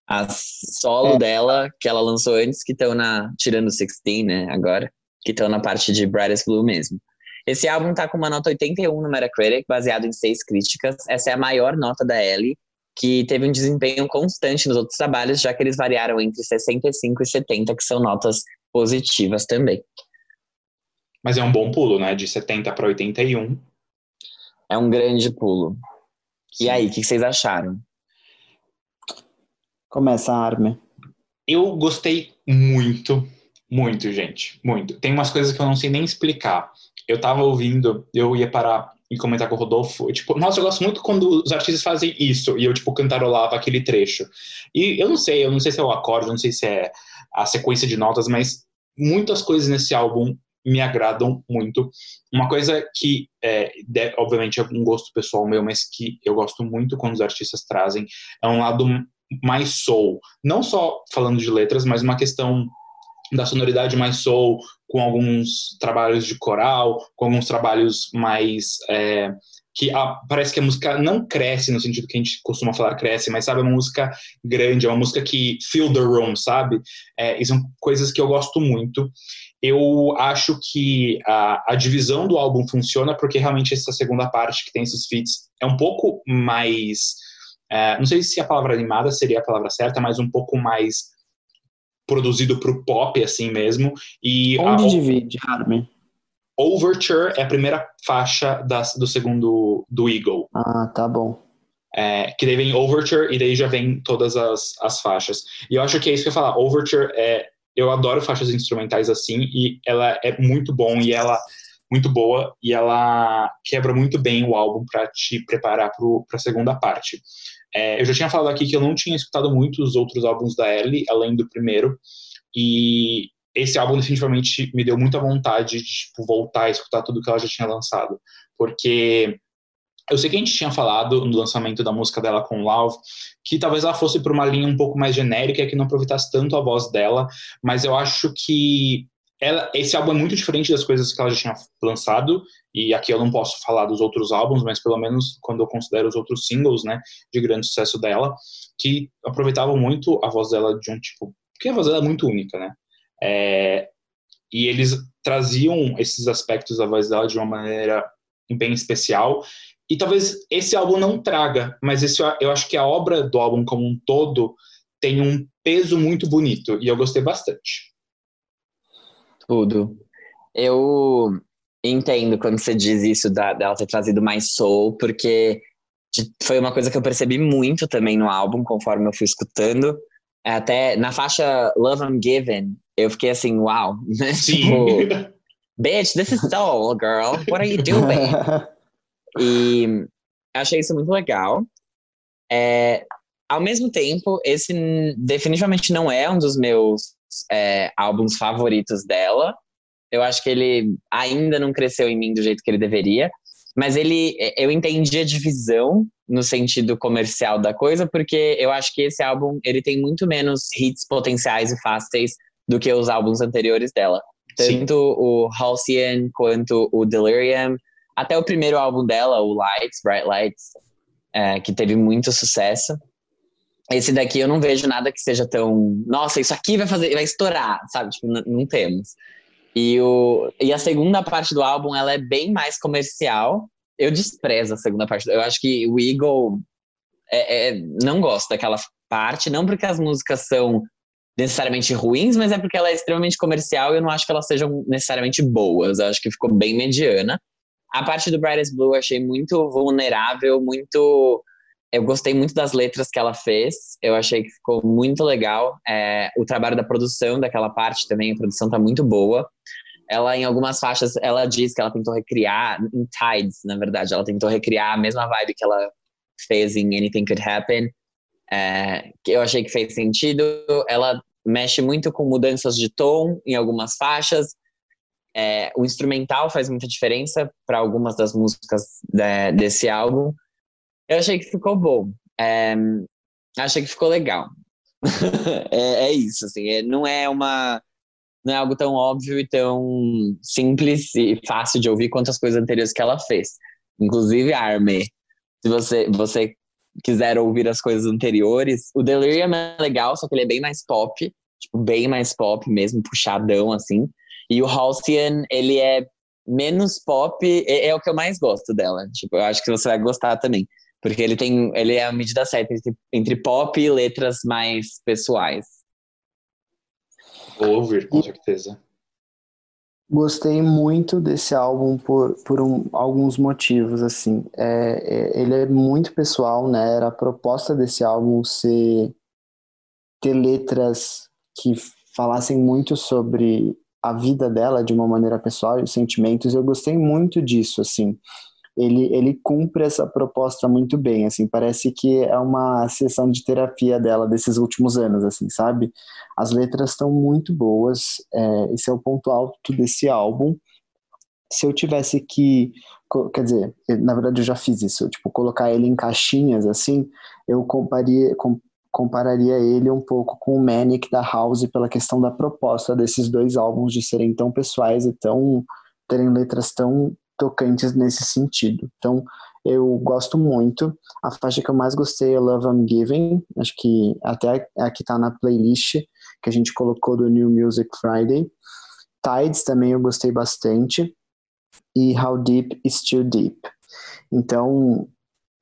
[SPEAKER 2] As solo
[SPEAKER 1] É.
[SPEAKER 2] dela, que ela lançou antes, que estão na. Tirando o 16, né? Agora. Que estão na parte de Brightest Blue mesmo. Esse álbum tá com uma nota 81 no Metacritic, baseado em seis críticas. Essa é a maior nota da Ellie, que teve um desempenho constante nos outros trabalhos, já que eles variaram entre 65 e 70, que são notas positivas também.
[SPEAKER 3] Mas é um bom pulo, né? De 70 para 81.
[SPEAKER 2] É um grande pulo. E aí, o que vocês acharam?
[SPEAKER 1] Começa a arma.
[SPEAKER 3] Eu gostei muito, muito, gente. Muito. Tem umas coisas que eu não sei nem explicar. Eu tava ouvindo, eu ia parar e comentar com o Rodolfo. Tipo, nossa, eu gosto muito quando os artistas fazem isso. E eu, tipo, cantarolava aquele trecho. E eu não sei, eu não sei se é o acorde, eu não sei se é a sequência de notas, mas muitas coisas nesse álbum me agradam muito. Uma coisa que, é, obviamente, é um gosto pessoal meu, mas que eu gosto muito quando os artistas trazem, é um lado mais soul. Não só falando de letras, mas uma questão da sonoridade mais soul, com alguns trabalhos de coral, com alguns trabalhos mais. é, que a- parece que a música não cresce no sentido que a gente costuma falar cresce, mas sabe, é uma música grande, é uma música que fill the room, sabe? É, e são coisas que eu gosto muito. Eu acho que a, a divisão do álbum funciona porque realmente essa segunda parte que tem esses feats é um pouco mais. é, não sei se a palavra animada seria a palavra certa, mas um pouco mais produzido pro pop, assim mesmo. E a,
[SPEAKER 1] Onde divide, Armin?
[SPEAKER 3] Overture é a primeira faixa das- do segundo do Eagle.
[SPEAKER 1] Ah, tá bom.
[SPEAKER 3] É, que daí vem Overture e daí já vem todas as, as faixas. E eu acho que é isso que eu ia falar. Overture é. Eu adoro faixas instrumentais assim, e ela é muito bom e ela muito boa e ela quebra muito bem o álbum para te preparar para a segunda parte. É, eu já tinha falado aqui que eu não tinha escutado muito os outros álbuns da Ellie, além do primeiro, e esse álbum definitivamente me deu muita vontade de tipo, voltar a escutar tudo que ela já tinha lançado, porque eu sei que a gente tinha falado no lançamento da música dela com Love, que talvez ela fosse por uma linha um pouco mais genérica, que não aproveitasse tanto a voz dela, mas eu acho que ela, esse álbum é muito diferente das coisas que ela já tinha lançado, e aqui eu não posso falar dos outros álbuns, mas pelo menos quando eu considero os outros singles, né, de grande sucesso dela, que aproveitavam muito a voz dela de um tipo, porque a voz dela é muito única, né, é, e eles traziam esses aspectos da voz dela de uma maneira bem especial, e talvez esse álbum não traga, mas esse, eu acho que a obra do álbum como um todo tem um peso muito bonito, e eu gostei bastante.
[SPEAKER 2] Tudo. Eu entendo quando você diz isso da, dela ter trazido mais soul, porque foi uma coisa que eu percebi muito também no álbum, conforme eu fui escutando. Até na faixa Love I'm Given, eu fiquei assim, uau, né? Tipo, bitch, this is soul, girl. What are you doing? E achei isso muito legal. É, ao mesmo tempo, esse definitivamente não é um dos meus é, álbuns favoritos dela. Eu acho que ele ainda não cresceu em mim do jeito que ele deveria. Mas ele, é, eu entendi a divisão no sentido comercial da coisa, porque eu acho que esse álbum ele tem muito menos hits potenciais e fáceis do que os álbuns anteriores dela.
[SPEAKER 3] Sim.
[SPEAKER 2] Tanto o Halcyon quanto o Delirium, até o primeiro álbum dela, o Lights, Bright Lights, é, que teve muito sucesso. Esse daqui eu não vejo nada que seja tão. Nossa, isso aqui vai fazer, vai estourar, sabe? Tipo, não temos. E, o, e a segunda parte do álbum, ela é bem mais comercial. Eu desprezo a segunda parte. Eu acho que o Eagle é, é, não gosto daquela parte, não porque as músicas são necessariamente ruins, mas é porque ela é extremamente comercial e eu não acho que elas sejam necessariamente boas. Eu acho que ficou bem mediana. A parte do Brightest Blue eu achei muito vulnerável, muito. Eu gostei muito das letras que ela fez. Eu achei que ficou muito legal. É, o trabalho da produção daquela parte também, a produção tá muito boa. Ela, em algumas faixas, ela diz que ela tentou recriar, em Tides, na verdade, ela tentou recriar a mesma vibe que ela fez em Anything Could Happen. É, que eu achei que fez sentido. Ela mexe muito com mudanças de tom em algumas faixas. É, o instrumental faz muita diferença para algumas das músicas de, desse álbum. Eu achei que ficou bom. É, achei que ficou legal. é, é, isso, assim. É, não é uma não é algo tão óbvio e tão simples e fácil de ouvir quanto as coisas anteriores que ela fez. Inclusive Army. Se você, você quiser ouvir as coisas anteriores, o Delirium é legal, só que ele é bem mais pop, tipo, bem mais pop mesmo, puxadão, assim. E o Halcyon, ele é menos pop, é, é, o que eu mais gosto dela. Tipo, eu acho que você vai gostar também. Porque ele tem, ele é a medida certa entre, entre pop e letras mais pessoais.
[SPEAKER 3] Vou ouvir, com certeza.
[SPEAKER 1] Gostei muito desse álbum por, por um, alguns motivos, assim. É, é, ele é muito pessoal, né? Era a proposta desse álbum ser ter letras que falassem muito sobre a vida dela de uma maneira pessoal e os sentimentos. Eu gostei muito disso, assim ele, ele cumpre essa proposta muito bem, assim, parece que é uma sessão de terapia dela desses últimos anos, assim, sabe? As letras estão muito boas, é, esse é o ponto alto desse álbum. Se eu tivesse que, quer dizer, na verdade eu já fiz isso, tipo, colocar ele em caixinhas, assim, eu comparia, com, compararia ele um pouco com o Manic da House pela questão da proposta desses dois álbuns de serem tão pessoais e tão terem letras tão tocantes nesse sentido. Então, eu gosto muito. A faixa que eu mais gostei é Love I'm Giving, acho que até aqui tá na playlist que a gente colocou do New Music Friday. Tides também eu gostei bastante. E How Deep is Too Deep. Então,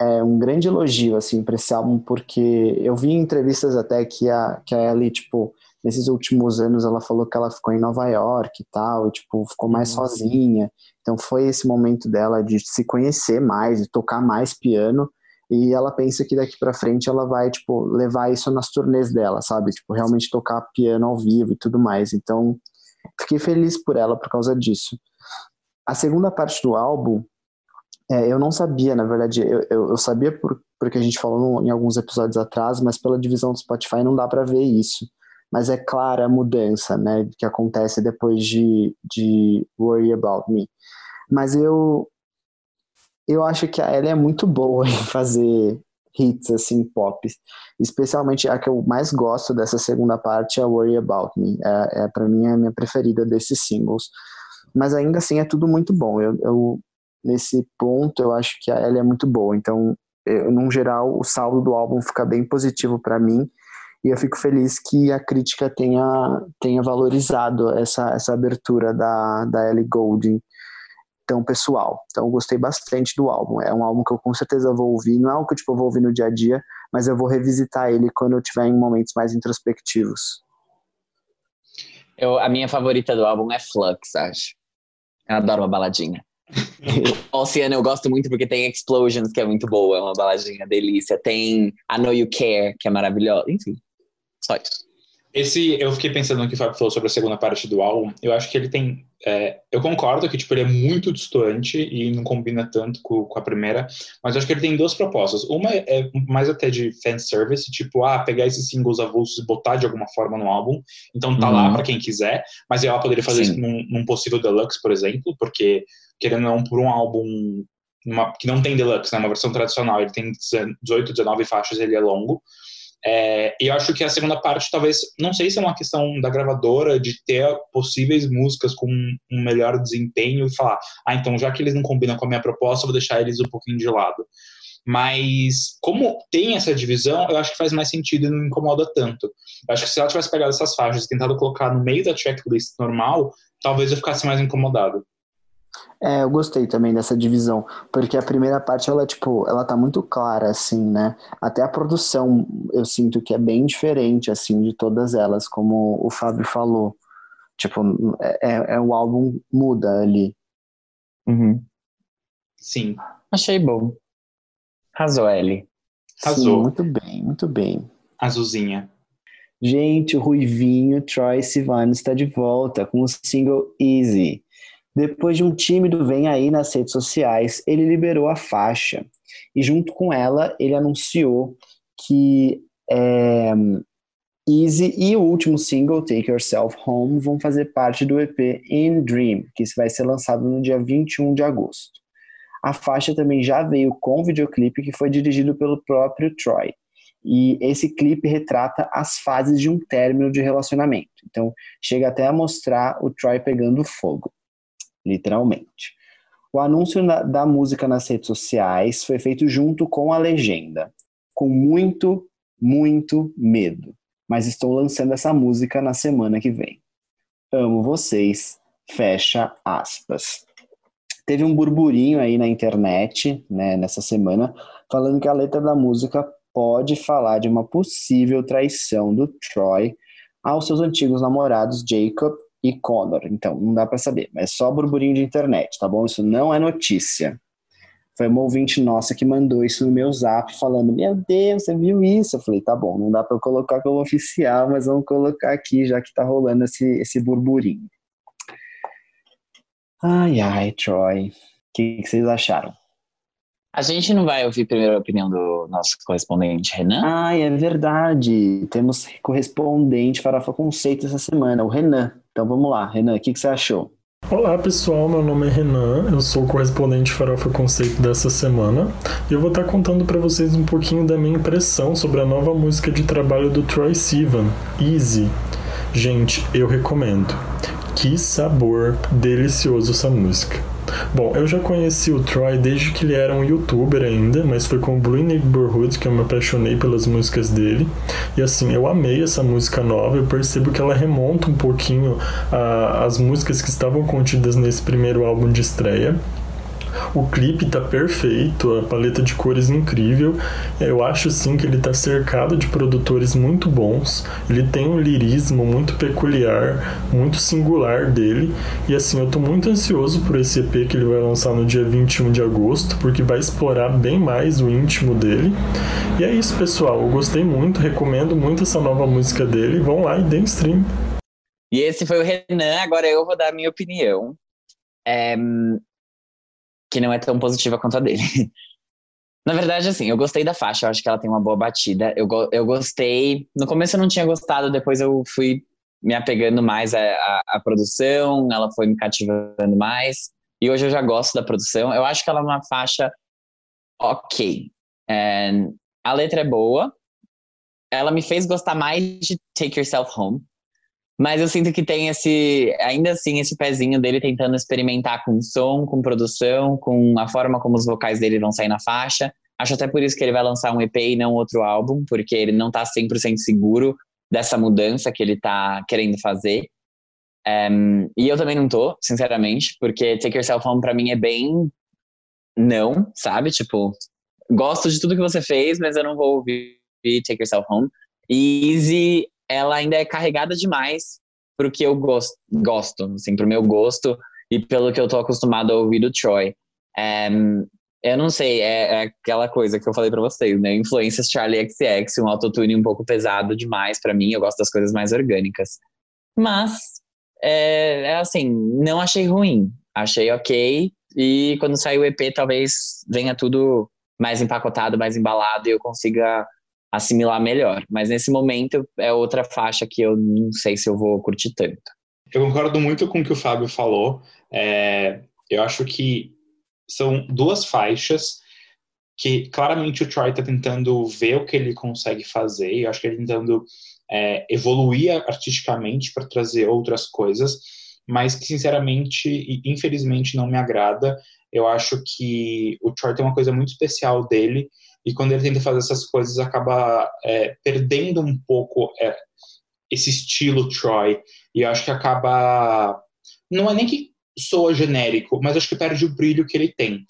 [SPEAKER 1] é um grande elogio assim para esse álbum porque eu vi em entrevistas até que a que a Ellie tipo nesses últimos anos ela falou que ela ficou em Nova York e tal, e, tipo, ficou mais uhum. sozinha. Então foi esse momento dela de se conhecer mais, de tocar mais piano. E ela pensa que daqui para frente ela vai, tipo, levar isso nas turnês dela, sabe? Tipo, realmente tocar piano ao vivo e tudo mais. Então, fiquei feliz por ela por causa disso. A segunda parte do álbum, é, eu não sabia, na verdade, eu, eu, eu sabia por, porque a gente falou em alguns episódios atrás, mas pela divisão do Spotify não dá para ver isso mas é clara a mudança, né, que acontece depois de, de Worry About Me. Mas eu eu acho que ela é muito boa em fazer hits assim pop, especialmente a que eu mais gosto dessa segunda parte é Worry About Me, é, é para mim é a minha preferida desses singles. Mas ainda assim é tudo muito bom. Eu, eu nesse ponto eu acho que ela é muito boa. Então, eu, num geral, o saldo do álbum fica bem positivo para mim e eu fico feliz que a crítica tenha, tenha valorizado essa, essa abertura da, da Ellie Goulding tão pessoal. Então eu gostei bastante do álbum. É um álbum que eu com certeza vou ouvir. Não é algo que tipo, eu vou ouvir no dia a dia, mas eu vou revisitar ele quando eu estiver em momentos mais introspectivos.
[SPEAKER 2] Eu, a minha favorita do álbum é Flux, acho. Eu adoro uma baladinha. Oceano eu gosto muito porque tem Explosions, que é muito boa, é uma baladinha delícia. Tem I Know You Care, que é maravilhosa. Enfim, só isso.
[SPEAKER 3] Esse, eu fiquei pensando no que o Fábio falou sobre a segunda parte do álbum. Eu acho que ele tem. É, eu concordo que tipo, ele é muito distante e não combina tanto com, com, a primeira, mas eu acho que ele tem duas propostas. Uma é mais até de fanservice, tipo, ah, pegar esses singles avulsos e botar de alguma forma no álbum. Então tá uhum. lá para quem quiser, mas ela poderia fazer Sim. isso num, num, possível deluxe, por exemplo, porque, querendo ou não, por um álbum uma, que não tem deluxe, né, uma versão tradicional, ele tem 18, 19 faixas, ele é longo. É, e eu acho que a segunda parte, talvez, não sei se é uma questão da gravadora de ter possíveis músicas com um melhor desempenho e falar, ah, então já que eles não combinam com a minha proposta, vou deixar eles um pouquinho de lado. Mas, como tem essa divisão, eu acho que faz mais sentido e não incomoda tanto. Eu acho que se ela tivesse pegado essas faixas e tentado colocar no meio da checklist normal, talvez eu ficasse mais incomodado.
[SPEAKER 1] É, eu gostei também dessa divisão, porque a primeira parte ela tipo, ela tá muito clara assim, né? Até a produção eu sinto que é bem diferente assim de todas elas, como o Fábio falou. Tipo, é, é, é o álbum muda ali.
[SPEAKER 2] Uhum.
[SPEAKER 3] Sim.
[SPEAKER 2] Achei bom. Arrasou, Ellie.
[SPEAKER 1] Sim, muito bem, muito bem.
[SPEAKER 3] Azulzinha.
[SPEAKER 1] Gente, o Ruivinho Troy Sivan está de volta com o single Easy. Depois de um tímido vem aí nas redes sociais, ele liberou a faixa. E junto com ela, ele anunciou que é, Easy e o último single, Take Yourself Home, vão fazer parte do EP In Dream, que vai ser lançado no dia 21 de agosto. A faixa também já veio com videoclipe que foi dirigido pelo próprio Troy. E esse clipe retrata as fases de um término de relacionamento. Então, chega até a mostrar o Troy pegando fogo, literalmente. O anúncio da música nas redes sociais foi feito junto com a legenda, com muito, muito medo. Mas estou lançando essa música na semana que vem. Amo vocês. Fecha aspas teve um burburinho aí na internet, né, nessa semana, falando que a letra da música pode falar de uma possível traição do Troy aos seus antigos namorados Jacob e Connor. Então, não dá para saber, mas é só burburinho de internet, tá bom? Isso não é notícia. Foi uma ouvinte nossa que mandou isso no meu zap, falando: Meu Deus, você viu isso? Eu falei: Tá bom, não dá para eu colocar como oficial, mas vamos colocar aqui, já que tá rolando esse, esse burburinho. Ai, ai, Troy. O que, que, vocês acharam?
[SPEAKER 2] A gente não vai ouvir primeiro a opinião do nosso correspondente, Renan?
[SPEAKER 1] Ai, é verdade. Temos correspondente Farofa Conceito essa semana, o Renan. Então vamos lá, Renan, o que, que você achou?
[SPEAKER 5] Olá pessoal, meu nome é Renan, eu sou o correspondente Farofa Conceito dessa semana e eu vou estar contando para vocês um pouquinho da minha impressão sobre a nova música de trabalho do Troy Sivan, Easy. Gente, eu recomendo. Que sabor delicioso essa música. Bom, eu já conheci o Troy desde que ele era um youtuber ainda, mas foi com o Blue Neighborhood que eu me apaixonei pelas músicas dele. E assim, eu amei essa música nova, eu percebo que ela remonta um pouquinho às músicas que estavam contidas nesse primeiro álbum de estreia. O clipe tá perfeito, a paleta de cores incrível. Eu acho sim que ele tá cercado de produtores muito bons. Ele tem um lirismo muito peculiar, muito singular dele. E assim, eu tô muito ansioso por esse EP que ele vai lançar no dia 21 de agosto, porque vai explorar bem mais o íntimo dele. E é isso, pessoal. Eu gostei muito, recomendo muito essa nova música dele. Vão lá e deem stream.
[SPEAKER 2] E esse foi o Renan, agora eu vou dar a minha opinião. É, que não é tão positiva quanto a dele. Na verdade, assim, eu gostei da faixa, eu acho que ela tem uma boa batida. Eu, eu gostei. No começo eu não tinha gostado, depois eu fui me apegando mais à, à, à, produção, ela foi me cativando mais. E hoje eu já gosto da produção. Eu acho que ela é uma faixa ok. And a letra é boa. Ela me fez gostar mais de Take Yourself Home. Mas eu sinto que tem esse, ainda assim, esse pezinho dele tentando experimentar com som, com produção, com a forma como os vocais dele vão sair na faixa. Acho até por isso que ele vai lançar um EP e não outro álbum, porque ele não tá 100% seguro dessa mudança que ele tá querendo fazer. Um, e eu também não tô, sinceramente, porque Take Yourself Home pra mim é bem não, sabe? Tipo, gosto de tudo que você fez, mas eu não vou ouvir Take Yourself Home. E Easy ela ainda é carregada demais pro que eu gosto, gosto assim, pro meu gosto e pelo que eu tô acostumado a ouvir do Troy. É, eu não sei, é, é, aquela coisa que eu falei para vocês, né? Influências Charlie XX, um autotune um pouco pesado demais para mim, eu gosto das coisas mais orgânicas. Mas, é, é assim, não achei ruim, achei ok, e quando sair o EP talvez venha tudo mais empacotado, mais embalado e eu consiga assimilar melhor. Mas nesse momento é outra faixa que eu não sei se eu vou curtir tanto.
[SPEAKER 3] Eu concordo muito com o que o Fábio falou. É, eu acho que são duas faixas que claramente o Troy está tentando ver o que ele consegue fazer. Eu acho que ele está tentando é, evoluir artisticamente para trazer outras coisas, mas que sinceramente e infelizmente não me agrada. Eu acho que o Troy tem uma coisa muito especial dele e quando ele tenta fazer essas coisas acaba é, perdendo um pouco é, esse estilo Troy e acho que acaba não é nem que soa genérico, mas acho que perde o brilho que ele tem.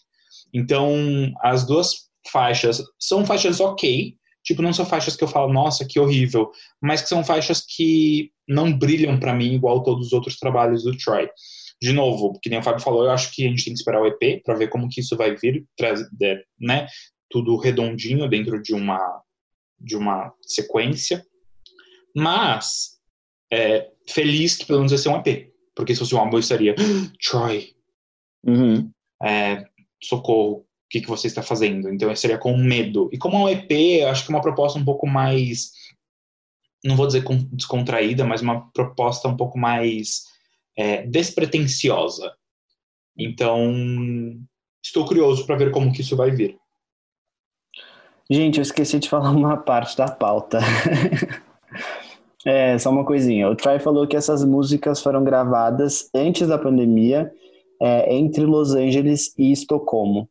[SPEAKER 3] Então, as duas faixas são faixas ok, tipo, não são faixas que eu falo, nossa, que horrível, mas que são faixas que não brilham para mim igual todos os outros trabalhos do Troy. De novo, que nem o Fábio falou, eu acho que a gente tem que esperar o EP para ver como que isso vai vir, né? Tudo redondinho dentro de uma de uma sequência. Mas é, feliz que pelo menos vai ser um EP, porque se fosse um álbum eu estaria Troy,
[SPEAKER 2] Uhum.
[SPEAKER 3] é, socorro, o que, que você está fazendo? Então eu seria com medo. E como é um EP, eu acho que é uma proposta um pouco mais, não vou dizer descontraída, mas uma proposta um pouco mais é, despretensiosa. Então, estou curioso para ver como que isso vai vir.
[SPEAKER 1] Gente, eu esqueci de falar uma parte da pauta. é, só uma coisinha. O Troy falou que essas músicas foram gravadas antes da pandemia, é, entre Los Angeles e Estocolmo.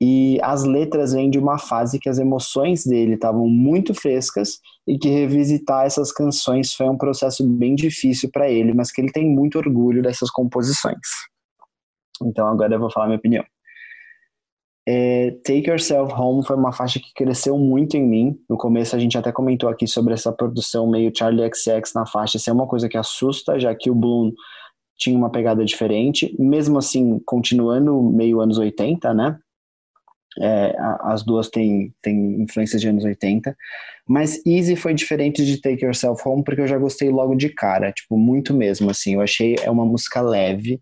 [SPEAKER 1] E as letras vêm de uma fase que as emoções dele estavam muito frescas e que revisitar essas canções foi um processo bem difícil para ele, mas que ele tem muito orgulho dessas composições. Então agora eu vou falar minha opinião. É, Take Yourself Home foi uma faixa que cresceu muito em mim. No começo a gente até comentou aqui sobre essa produção meio Charlie XX na faixa ser uma coisa que assusta, já que o Bloom tinha uma pegada diferente, mesmo assim continuando meio anos 80, né? É, as duas têm, têm influências de anos 80, mas Easy foi diferente de Take Yourself Home porque eu já gostei logo de cara, tipo, muito mesmo, assim, eu achei é uma música leve,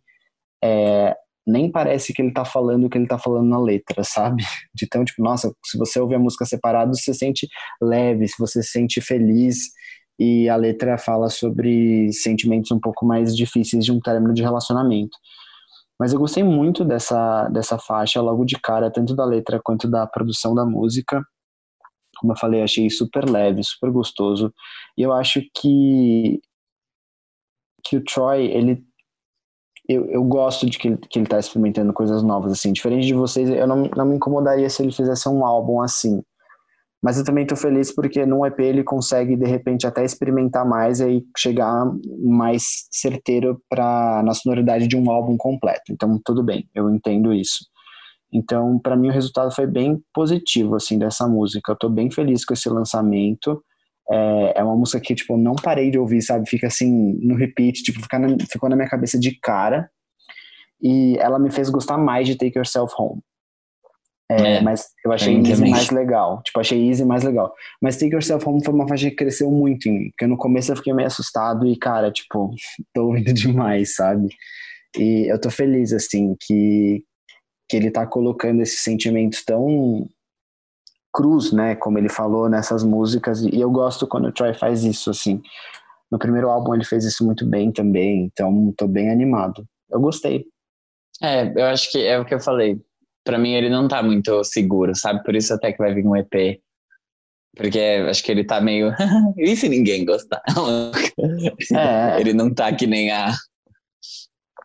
[SPEAKER 1] é, nem parece que ele tá falando o que ele tá falando na letra, sabe? De tão, tipo, nossa, se você ouvir a música separado, você se sente leve, se você se sente feliz, e a letra fala sobre sentimentos um pouco mais difíceis de um término de relacionamento. Mas eu gostei muito dessa, dessa faixa logo de cara, tanto da letra quanto da produção da música. Como eu falei, achei super leve, super gostoso. E eu acho que, que o Troy, ele eu, eu gosto de que, que ele tá experimentando coisas novas, assim. Diferente de vocês, eu não, não me incomodaria se ele fizesse um álbum assim. Mas eu também tô feliz porque num EP ele consegue, de repente, até experimentar mais e aí chegar mais certeiro pra, na sonoridade de um álbum completo. Então, tudo bem, eu entendo isso. Então, para mim, o resultado foi bem positivo, assim, dessa música. Eu tô bem feliz com esse lançamento. É, é uma música que, tipo, eu não parei de ouvir, sabe? Fica assim, no repeat, tipo, fica na- ficou na minha cabeça de cara. E ela me fez gostar mais de Take Yourself Home. É,
[SPEAKER 2] É,
[SPEAKER 1] mas eu achei Easy
[SPEAKER 2] também.
[SPEAKER 1] mais legal. Tipo, achei Easy mais legal. Mas Take Yourself Home foi uma faixa que cresceu muito em mim. Porque no começo eu fiquei meio assustado e, cara, tipo, tô ouvindo demais, sabe? E eu tô feliz, assim, que, que ele tá colocando esses sentimentos tão cruz, né? Como ele falou nessas músicas. E eu gosto quando o Troy faz isso, assim. No primeiro álbum ele fez isso muito bem também. Então, tô bem animado. Eu gostei.
[SPEAKER 2] É, eu acho que é o que eu falei. Pra mim, ele não tá muito seguro, sabe? Por isso até que vai vir um EP. Porque acho que ele tá meio. e se ninguém gostar?
[SPEAKER 1] É.
[SPEAKER 2] ele não tá que nem a.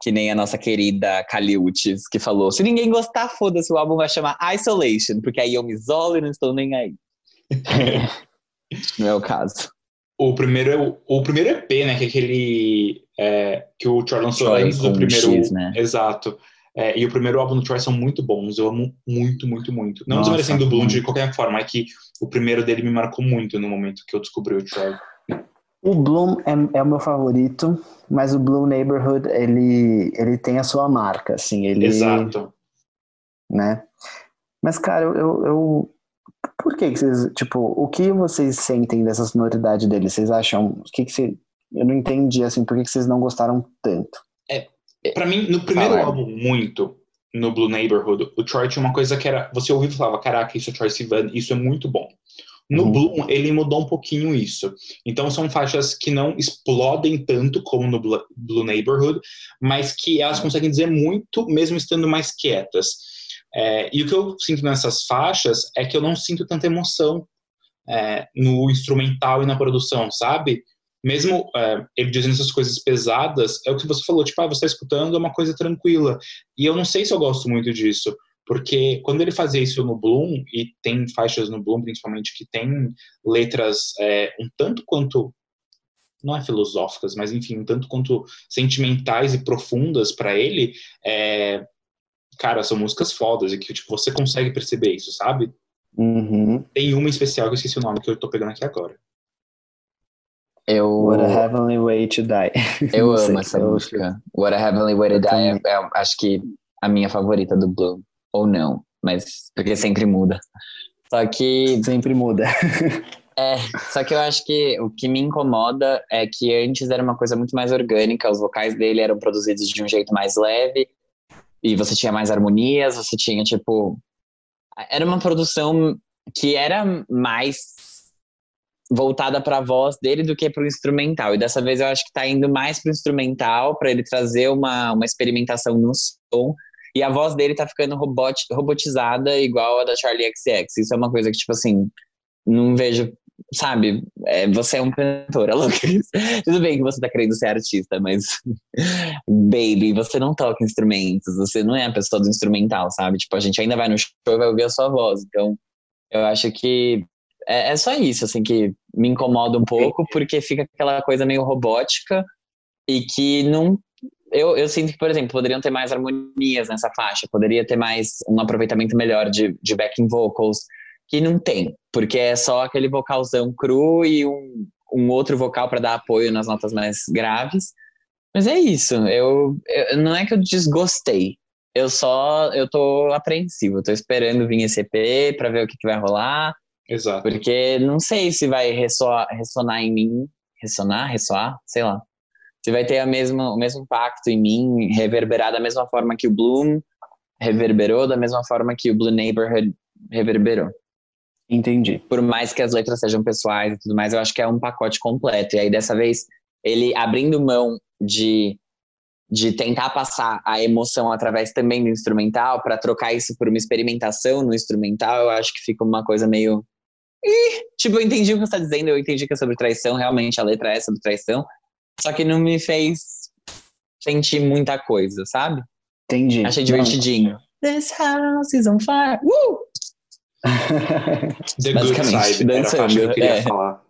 [SPEAKER 2] Que nem a nossa querida Kaliutes, que falou: se ninguém gostar, foda-se, o álbum vai chamar Isolation, porque aí eu me isolo e não estou nem aí. Não é o caso.
[SPEAKER 3] O primeiro, o primeiro EP, né, que é aquele é, que o Troy lançou antes do primeiro.
[SPEAKER 2] X, né?
[SPEAKER 3] Exato. É, e o primeiro álbum do Troy são muito bons. Eu amo muito, muito, muito. Não
[SPEAKER 1] Nossa,
[SPEAKER 3] desmerecendo o Bloom de
[SPEAKER 1] muito.
[SPEAKER 3] qualquer forma, é que o primeiro dele me marcou muito no momento que eu descobri o Troy.
[SPEAKER 1] O Bloom é, é o meu favorito, mas o Blue Neighborhood, ele, ele tem a sua marca, assim, ele,
[SPEAKER 3] Exato.
[SPEAKER 1] né? Mas, cara, eu, eu, por que que vocês, tipo, o que vocês sentem dessa sonoridade dele? Vocês acham, o que que você, eu não entendi, assim, por que que vocês não gostaram tanto?
[SPEAKER 3] Pra mim, no primeiro álbum, muito, no Blue Neighborhood, o Troy tinha uma coisa que era. Você ouvia e falava: caraca, isso é Troy Sivan, isso é muito bom. No
[SPEAKER 1] Uhum.
[SPEAKER 3] Bloom, ele mudou um pouquinho isso. Então, são faixas que não explodem tanto como no Blu- Blue Neighborhood, mas que elas conseguem dizer muito, mesmo estando mais quietas. É, e o que eu sinto nessas faixas é que eu não sinto tanta emoção é, no instrumental e na produção, sabe? Mesmo é, ele dizendo essas coisas pesadas, é o que você falou, tipo, ah, você está escutando é uma coisa tranquila. E eu não sei se eu gosto muito disso, porque quando ele fazia isso no Bloom, e tem faixas no Bloom, principalmente, que tem letras é, um tanto quanto não é filosóficas, mas enfim, tanto quanto sentimentais e profundas para ele, é, cara, são músicas fodas e que tipo, você consegue perceber isso, sabe?
[SPEAKER 1] Uhum.
[SPEAKER 3] Tem uma especial que eu esqueci o nome que eu tô pegando aqui agora.
[SPEAKER 2] Eu,
[SPEAKER 1] What a Heavenly Way to Die.
[SPEAKER 2] eu amo essa
[SPEAKER 1] eu-
[SPEAKER 2] música. What a Heavenly Way to Die é, é, acho que a minha favorita do Blue. Ou não, mas porque sempre muda. Só que
[SPEAKER 1] Sempre muda.
[SPEAKER 2] É, só que eu acho que o que me incomoda é que antes era uma coisa muito mais orgânica, os vocais dele eram produzidos de um jeito mais leve, e você tinha mais harmonias, você tinha, tipo. Era uma produção que era mais voltada para a voz dele do que para o instrumental. E dessa vez eu acho que tá indo mais para o instrumental, para ele trazer uma, uma experimentação no som. E a voz dele tá ficando robot, robotizada igual a da Charlie XX. Isso é uma coisa que, tipo assim, não vejo sabe, é, você é um cantor, é Lucas. Tudo bem que você tá querendo ser artista, mas baby, você não toca instrumentos, você não é a pessoa do instrumental, sabe? Tipo, a gente ainda vai no show e vai ouvir a sua voz. Então, eu acho que é, é só isso, assim, que me incomoda um pouco, porque fica aquela coisa meio robótica e que não. Eu, eu sinto que, por exemplo, poderiam ter mais harmonias nessa faixa, poderia ter mais um aproveitamento melhor de, de backing vocals, que não tem, porque é só aquele vocalzão cru e um, um outro vocal para dar apoio nas notas mais graves. Mas é isso, eu, eu não é que eu desgostei, eu só eu tô apreensivo, tô esperando vir esse EP para ver o que, que vai rolar,
[SPEAKER 3] Exato.
[SPEAKER 2] porque não sei se vai ressoar, ressonar em mim, ressonar, ressoar, sei lá. Se vai ter a mesma, o mesmo impacto em mim, reverberar da mesma forma que o Bloom reverberou, da mesma forma que o Blue Neighborhood reverberou
[SPEAKER 1] Entendi.
[SPEAKER 2] por mais que as letras sejam pessoais e tudo mais, eu acho que é um pacote completo. E aí, dessa vez, ele abrindo mão de, de tentar passar a emoção através também do instrumental, para trocar isso por uma experimentação no instrumental, eu acho que fica uma coisa meio. Ih, tipo, eu entendi o que você está dizendo, eu entendi que é sobre traição, realmente a letra é sobre traição, só que não me fez sentir muita coisa, sabe?
[SPEAKER 1] Entendi.
[SPEAKER 2] Achei
[SPEAKER 1] Não.
[SPEAKER 2] divertidinho. This house is on fire. Uh!
[SPEAKER 3] The Good Side era a que eu
[SPEAKER 2] dançando,
[SPEAKER 3] queria
[SPEAKER 2] é.
[SPEAKER 3] falar.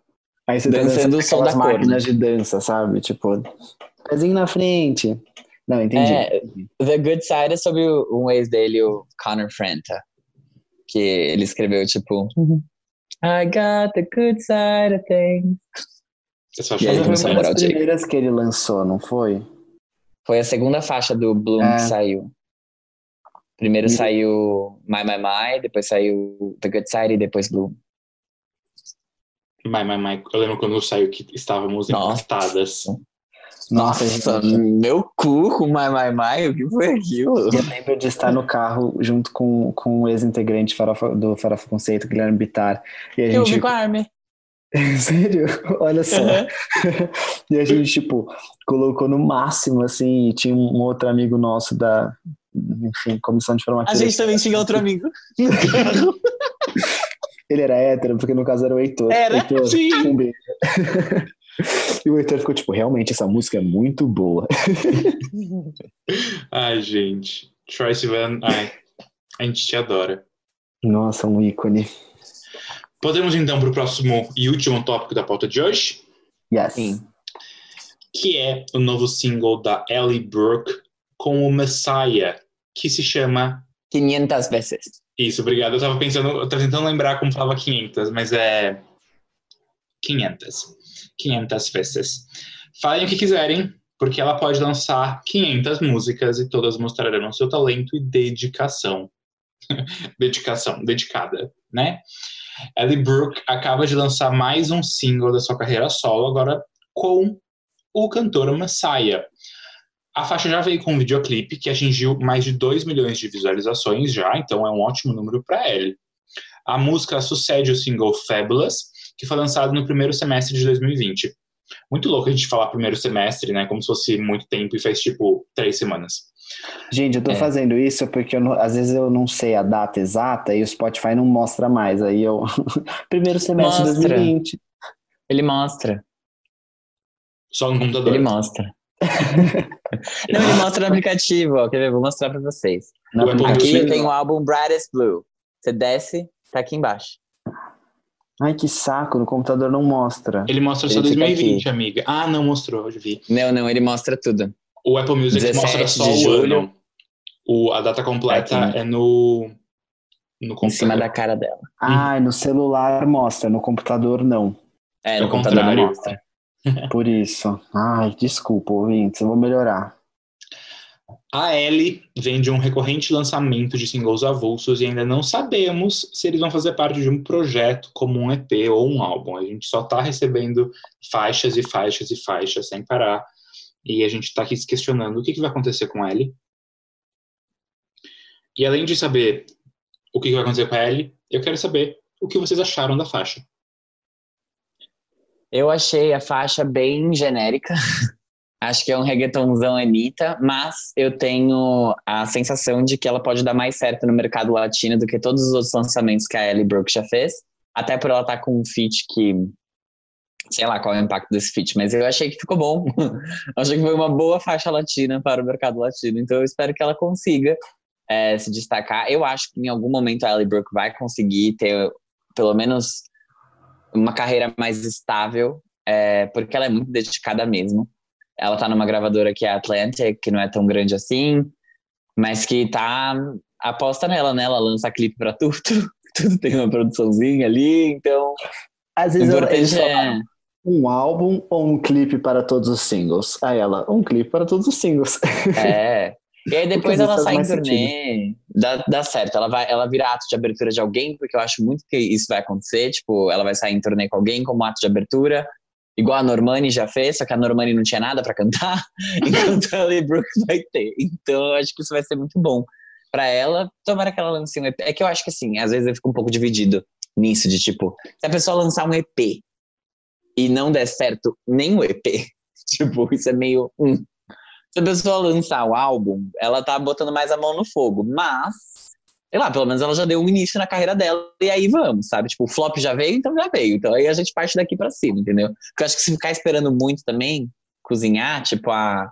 [SPEAKER 1] Aí você tá
[SPEAKER 2] Dançando
[SPEAKER 1] dançando
[SPEAKER 2] o som
[SPEAKER 1] aquelas
[SPEAKER 2] da corda.
[SPEAKER 1] máquinas de dança, sabe? Tipo, pezinho na frente. Não, entendi.
[SPEAKER 2] É, The Good Side é sobre o- um ex dele, o Connor Franta. Que ele escreveu, tipo... I got the good side of things.
[SPEAKER 3] Essa
[SPEAKER 2] E aí, começou a
[SPEAKER 1] uma
[SPEAKER 2] namorar
[SPEAKER 1] das
[SPEAKER 2] o Jake.
[SPEAKER 1] primeiras que ele lançou, não foi?
[SPEAKER 2] Foi a segunda faixa do Bloom
[SPEAKER 1] É.
[SPEAKER 2] que saiu. Primeiro
[SPEAKER 1] E-
[SPEAKER 2] saiu My My My, depois saiu The Good Side e depois Bloom.
[SPEAKER 3] My, my, my. Eu lembro quando saiu que estávamos
[SPEAKER 2] Nossa.
[SPEAKER 3] empatadas.
[SPEAKER 1] Nossa, gente.
[SPEAKER 2] meu cu com My My My, o que foi aquilo?
[SPEAKER 1] Eu lembro de estar no carro junto com, com o ex-integrante do Farofa Conceito, Guilherme Bittar. E a
[SPEAKER 2] Eu vi
[SPEAKER 1] gente.
[SPEAKER 2] com a Armin.
[SPEAKER 1] Sério? Olha só.
[SPEAKER 2] Uhum.
[SPEAKER 1] e a gente, tipo, colocou no máximo, assim, e tinha um outro amigo nosso da, enfim, comissão de
[SPEAKER 2] A
[SPEAKER 1] formatura.
[SPEAKER 2] gente também tinha outro amigo.
[SPEAKER 1] Ele era hétero, porque no caso era o Heitor.
[SPEAKER 2] Era?
[SPEAKER 1] Heitor,
[SPEAKER 2] Sim.
[SPEAKER 1] Um beijo. e o Heitor ficou tipo, realmente, essa música é muito boa.
[SPEAKER 3] Ai, gente. Troy Sivan, ai, a gente te adora.
[SPEAKER 1] Nossa, um ícone.
[SPEAKER 3] Podemos então para o próximo e último tópico da pauta de hoje,
[SPEAKER 1] Yes.
[SPEAKER 2] Sim.
[SPEAKER 3] que é o novo single da Ellie Brooke com o Messiah, que se chama
[SPEAKER 2] 500 vezes.
[SPEAKER 3] Isso, obrigado. Eu tava pensando, eu tava tentando lembrar como falava 500, mas é 500. 500 vezes. Falem o que quiserem, porque ela pode lançar 500 músicas e todas mostrarão seu talento e dedicação. dedicação, dedicada, né? Ellie Brooke acaba de lançar mais um single da sua carreira solo, agora com o cantor Messiah. A faixa já veio com um videoclipe que atingiu mais de 2 milhões de visualizações já, então é um ótimo número para ele. A música sucede o single Fabulous, que foi lançado no primeiro semestre de 2020. Muito louco a gente falar primeiro semestre, né? Como se fosse muito tempo e faz tipo três semanas.
[SPEAKER 1] Gente, eu tô
[SPEAKER 2] É.
[SPEAKER 1] fazendo isso porque eu não- às vezes eu não sei a data exata e o Spotify não mostra mais. Aí eu. Primeiro semestre de
[SPEAKER 2] Mostra.
[SPEAKER 1] 2020.
[SPEAKER 2] Ele mostra.
[SPEAKER 3] Só no computador.
[SPEAKER 2] Ele mostra. Não, ele mostra no aplicativo, ó. Quer ver? Vou mostrar pra vocês.
[SPEAKER 1] Na
[SPEAKER 3] O Apple
[SPEAKER 2] Aqui tem o álbum Brightest Blue. Você desce, tá aqui embaixo.
[SPEAKER 1] Ai, que saco, no computador não mostra.
[SPEAKER 3] Ele mostra só
[SPEAKER 2] Ele fica
[SPEAKER 3] 2020,
[SPEAKER 2] aqui.
[SPEAKER 3] amiga. Ah, não mostrou, eu vi.
[SPEAKER 2] Não, não, ele mostra tudo.
[SPEAKER 3] O Apple Music
[SPEAKER 2] 17
[SPEAKER 3] mostra só
[SPEAKER 2] de
[SPEAKER 3] o
[SPEAKER 2] julho.
[SPEAKER 3] ano. O, a data completa
[SPEAKER 2] Aqui.
[SPEAKER 3] é no. No
[SPEAKER 2] Em cima
[SPEAKER 3] computador.
[SPEAKER 2] da cara dela.
[SPEAKER 1] Ai, no celular mostra, no computador não.
[SPEAKER 2] É, no
[SPEAKER 3] o
[SPEAKER 2] computador mostra.
[SPEAKER 1] Por isso. Ai, desculpa, ouvintes, eu vou melhorar.
[SPEAKER 3] A Ellie vem de um recorrente lançamento de singles avulsos e ainda não sabemos se eles vão fazer parte de um projeto como um EP ou um álbum. A gente só tá recebendo faixas e faixas e faixas sem parar. E a gente tá aqui se questionando o que, que vai acontecer com a Ellie. E além de saber o que, que vai acontecer com a Ellie, eu quero saber o que vocês acharam da faixa.
[SPEAKER 2] Eu achei a faixa bem genérica. Acho que é um reggaetonzão Anitta, mas eu tenho a sensação de que ela pode dar mais certo no mercado latino do que todos os outros lançamentos que a Ellie Brooke já fez. Até por ela estar com um feat que. Sei lá qual é o impacto desse feat, mas eu achei que ficou bom. Achei que foi uma boa faixa latina para o mercado latino. Então eu espero que ela consiga é, se destacar. Eu acho que em algum momento a Ellie Brooke vai conseguir ter pelo menos uma carreira mais estável, é, porque ela é muito dedicada mesmo. Ela tá numa gravadora que é a Atlantic, que não é tão grande assim, mas que tá aposta nela, né? Ela lança clipe pra tudo, tudo tem uma produçãozinha ali, então
[SPEAKER 1] Às vezes
[SPEAKER 2] importante é.
[SPEAKER 1] um álbum ou um clipe para todos os singles? Aí ela, um clipe para todos os singles.
[SPEAKER 2] É. E aí depois ela sai em turnê, dá, dá certo. Ela, vai, ela vira ato de abertura de alguém, porque eu acho muito que isso vai acontecer. Tipo, ela vai sair em turnê com alguém como ato de abertura, igual a Normani já fez, só que a Normani não tinha nada pra cantar, enquanto a Ellie Brooke vai ter. Então eu acho que isso vai ser muito bom pra ela. Tomara que ela lance um EP. É que eu acho que assim, às vezes eu fico um pouco dividido nisso, de tipo, se a pessoa lançar um EP e não der certo nem o EP, tipo, isso é meio. hum. Se a pessoa lançar o álbum, ela tá botando mais a mão no fogo, mas, sei lá, pelo menos ela já deu um início na carreira dela, e aí vamos, sabe? Tipo, o flop já veio, então já veio. Então aí a gente parte daqui pra cima, entendeu? Porque eu acho que se ficar esperando muito também, cozinhar, tipo a,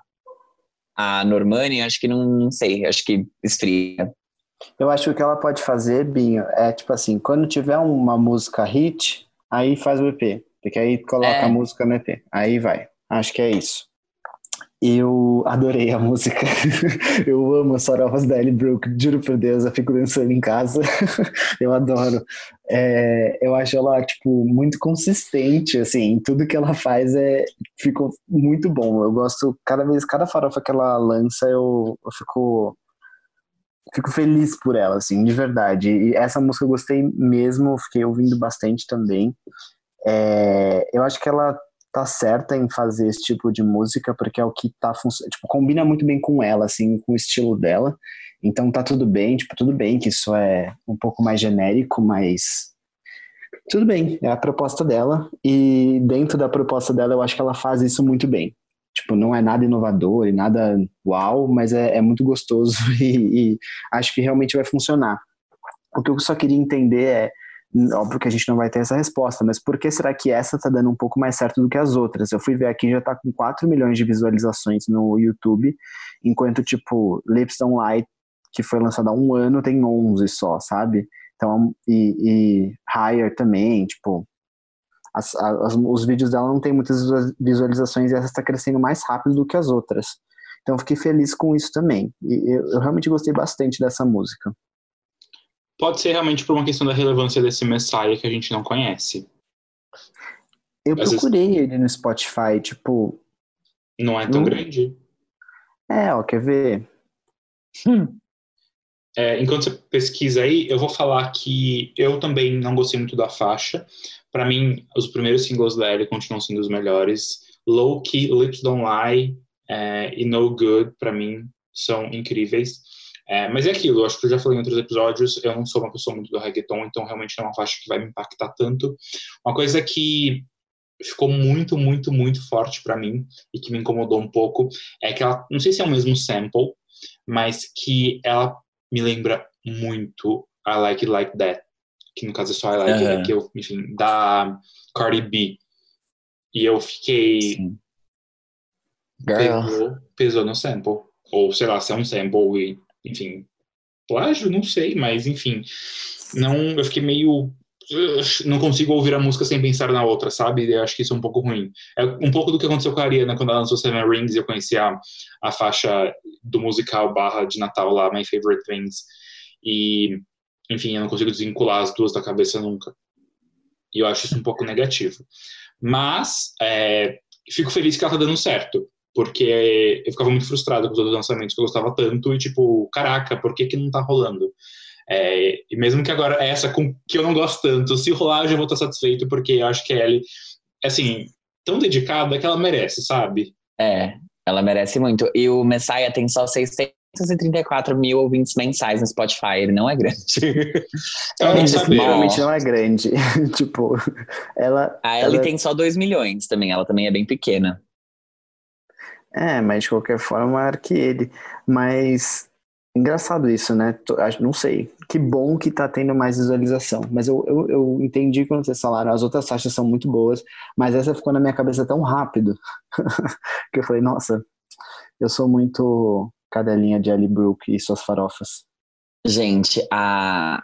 [SPEAKER 2] a Normani, acho que não, não sei, acho que esfria.
[SPEAKER 1] Eu acho que o que ela pode fazer, Binho, é tipo assim, quando tiver uma música hit, aí faz o EP. Porque aí coloca
[SPEAKER 2] É.
[SPEAKER 1] a música no EP. Aí vai. Acho que é isso. Eu adorei a música. eu amo as farofas da Ellie Brooke, juro por Deus, eu fico dançando em casa. eu adoro. É, eu acho ela, tipo, muito consistente, assim, tudo que ela faz é, ficou muito bom. Eu gosto, cada vez, cada farofa que ela lança, eu, eu fico fico feliz por ela, assim, de verdade. E essa música eu gostei mesmo, fiquei ouvindo bastante também. É, eu acho que ela tá certa em fazer esse tipo de música, porque é o que tá funcionando, tipo, combina muito bem com ela, assim, com o estilo dela. Então tá tudo bem, tipo, tudo bem que isso é um pouco mais genérico, mas tudo bem, é a proposta dela. E dentro da proposta dela, eu acho que ela faz isso muito bem. Tipo, não é nada inovador e nada uau, mas é, é muito gostoso e, e acho que realmente vai funcionar. O que eu só queria entender é, óbvio que a gente não vai ter essa resposta, mas por que será que essa tá dando um pouco mais certo do que as outras? Eu fui ver aqui, já tá com 4 milhões de visualizações no YouTube, enquanto, tipo, Lips Don't Lie, que foi lançado há um ano, tem 11 só, sabe? Então, e, e Higher também, tipo, as, as, os vídeos dela não tem muitas visualizações e essa está crescendo mais rápido do que as outras. Então fiquei feliz com isso também. E eu, eu, realmente gostei bastante dessa música.
[SPEAKER 3] Pode ser realmente por uma questão da relevância desse Messiah que a gente não conhece.
[SPEAKER 1] Eu
[SPEAKER 3] Às
[SPEAKER 1] procurei vezes... ele no Spotify, tipo.
[SPEAKER 3] Não é tão hum. grande.
[SPEAKER 1] É, ó, quer ver?
[SPEAKER 3] Hum. É, enquanto você pesquisa aí, eu vou falar que eu também não gostei muito da faixa. Para mim, os primeiros singles da Ellie continuam sendo os melhores. Low Key, Lips Don't Lie é, e No Good, para mim, são incríveis. É, mas é aquilo, eu acho que eu já falei em outros episódios, eu não sou uma pessoa muito do reggaeton, então realmente não é uma faixa que vai me impactar tanto. Uma coisa que ficou muito, muito, muito forte para mim e que me incomodou um pouco é que ela, não sei se é o mesmo sample, mas que ela me lembra muito I Like It Like That, que no caso é só I Like It, que eu, enfim, da Cardi B. E eu fiquei...
[SPEAKER 2] Sim.
[SPEAKER 3] Pesou, pesou no sample. Ou, sei lá, se é um sample e, enfim, plágio, não sei, mas, enfim, não, eu fiquei meio não consigo ouvir a música sem pensar na outra, sabe? Eu acho que isso é um pouco ruim. É um pouco do que aconteceu com a Ariana quando ela lançou Seven Rings e eu conheci a, a faixa do musical barra de Natal lá, My Favorite Things. E, enfim, eu não consigo desvincular as duas da cabeça nunca. E eu acho isso um pouco negativo. Mas, é, fico feliz que ela tá dando certo porque eu ficava muito frustrado com os outros lançamentos que eu gostava tanto e tipo, caraca, por que que não tá rolando? É, e mesmo que agora essa com que eu não gosto tanto, se rolar eu já vou estar satisfeito, porque eu acho que a Ellie, assim, tão dedicada que ela merece, sabe?
[SPEAKER 2] É, ela merece muito. E o Messiah tem só 634 mil ouvintes mensais no Spotify, ele não é grande.
[SPEAKER 3] Eu não sabia.
[SPEAKER 1] Realmente não é grande. tipo, ela.
[SPEAKER 2] A Ellie
[SPEAKER 1] ela-
[SPEAKER 2] tem só 2 milhões também, ela também é bem pequena.
[SPEAKER 1] É, mas de qualquer forma, maior que ele. Mas engraçado isso, né? Não sei. Que bom que tá tendo mais visualização. Mas eu, eu, eu entendi quando vocês falaram, as outras faixas são muito boas, mas essa ficou na minha cabeça tão rápido que eu falei, nossa, eu sou muito cadelinha de Ellie Brooke e suas farofas.
[SPEAKER 2] Gente, a...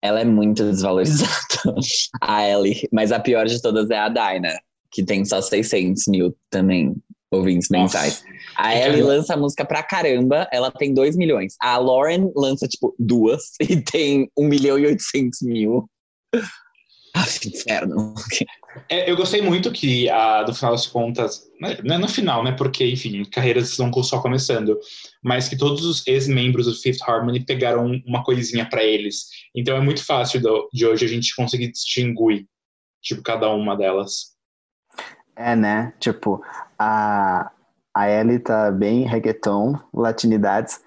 [SPEAKER 2] ela é muito desvalorizada, a Ellie. Mas a pior de todas é a Dinah, que tem só 600 mil também ouvintes mensais. A Ellie lança música pra caramba, ela tem 2 milhões. A Lauren lança, tipo, duas e tem 1 milhão e 800 mil. Ah, inferno.
[SPEAKER 3] É, eu gostei muito que, ah, no final das contas, né, não é no final, né? Porque, enfim, carreiras estão só começando, mas que todos os ex-membros do Fifth Harmony pegaram uma coisinha pra eles. Então é muito fácil do- de hoje a gente conseguir distinguir, tipo, cada uma delas.
[SPEAKER 1] É, né? Tipo, a, a Ellie tá bem reggaeton, latinidades.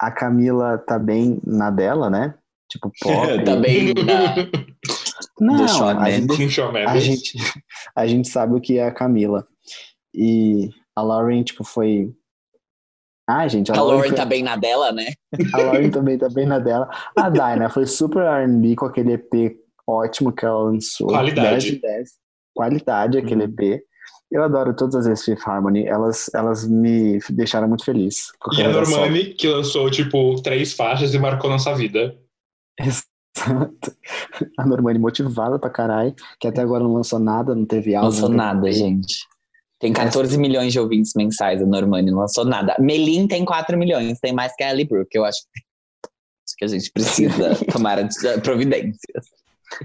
[SPEAKER 1] A Camila tá bem na dela, né? Tipo, pop.
[SPEAKER 2] tá bem na-
[SPEAKER 1] Não, a gente, a, gente, a gente sabe o que é a Camila. E a Lauren, tipo, foi... Ah, gente, a,
[SPEAKER 2] A Lauren
[SPEAKER 1] foi-
[SPEAKER 2] tá bem na dela, né?
[SPEAKER 1] a Lauren também tá bem na dela. A Dinah foi super R&B com aquele EP ótimo que ela lançou.
[SPEAKER 3] Qualidade.
[SPEAKER 1] 10 de 10. Qualidade aquele
[SPEAKER 2] Uhum.
[SPEAKER 1] EP. Eu adoro todas as vezes Fifth Harmony. Elas, elas me deixaram muito feliz.
[SPEAKER 3] E a. Normani, que lançou, tipo, três faixas e marcou nossa vida.
[SPEAKER 1] Exato. A Normani motivada pra caralho, que até agora não lançou nada, não teve álbum.
[SPEAKER 2] lançou
[SPEAKER 1] teve
[SPEAKER 2] nada, gente. Tem 14 milhões de ouvintes mensais, a Normani não lançou nada. Melin tem 4 milhões, tem mais que a Ellie Brooke. Eu acho que a gente precisa tomar as providências.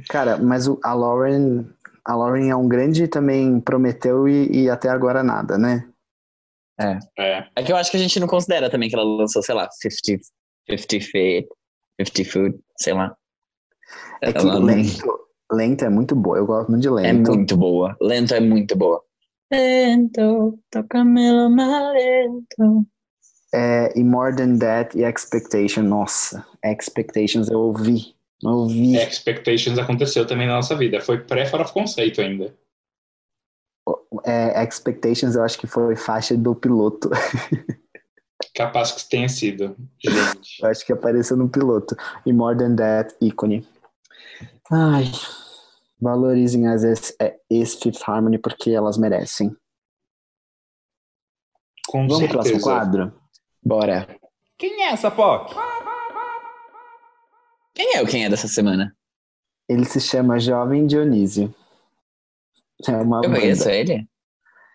[SPEAKER 1] Cara, mas o- a Lauren, a Lauren é um grande também prometeu e, e até agora nada, né?
[SPEAKER 3] É.
[SPEAKER 2] É que eu acho que a gente não considera também que ela lançou, sei lá, 50, 50 Feet, 50 Food, sei lá.
[SPEAKER 1] É que
[SPEAKER 2] não-
[SPEAKER 1] lento, lento é muito boa. Eu gosto muito de lento.
[SPEAKER 2] É muito boa. Lento é muito boa. Lento, toca mais lento.
[SPEAKER 1] É, e More Than That e Expectation, nossa, Expectations eu ouvi, eu ouvi.
[SPEAKER 3] Expectations aconteceu também na nossa vida. Foi pré-fora conceito ainda.
[SPEAKER 1] É, Expectations eu acho que foi faixa do piloto,
[SPEAKER 3] Capaz que tenha sido. Gente.
[SPEAKER 1] eu acho que apareceu no piloto. E More Than That, ícone. Ai, valorizem as ex, é, ex-Fifth Harmony porque elas merecem.
[SPEAKER 3] Com
[SPEAKER 1] Vamos pro próximo
[SPEAKER 3] certeza.
[SPEAKER 1] quadro?
[SPEAKER 2] Bora.
[SPEAKER 4] Quem é essa POC?
[SPEAKER 2] Quem é o quem é dessa semana?
[SPEAKER 1] Ele se chama Jovem Dionísio. É uma
[SPEAKER 2] Eu
[SPEAKER 1] banda.
[SPEAKER 2] conheço ele?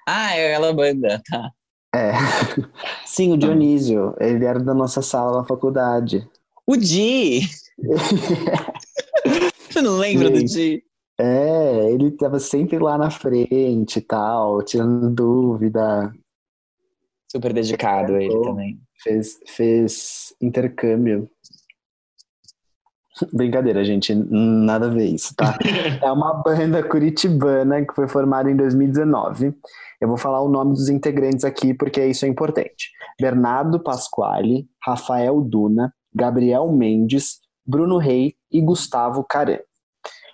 [SPEAKER 2] Ah, é aquela banda, tá.
[SPEAKER 1] É. Sim, o Dionísio. Ele era da nossa sala na faculdade.
[SPEAKER 2] O Di! Você não lembra do Di?
[SPEAKER 1] É, ele tava sempre lá na frente e tal, tirando dúvida,
[SPEAKER 2] Super dedicado ele
[SPEAKER 1] Oh.
[SPEAKER 2] também.
[SPEAKER 1] fez, fez intercâmbio. Brincadeira, gente, nada a ver isso, tá? É uma banda curitibana que foi formada em 2019. Eu vou falar o nome dos integrantes aqui porque isso é importante. Bernardo Pasquale, Rafael Duna, Gabriel Mendes, Bruno Rei e Gustavo Caran.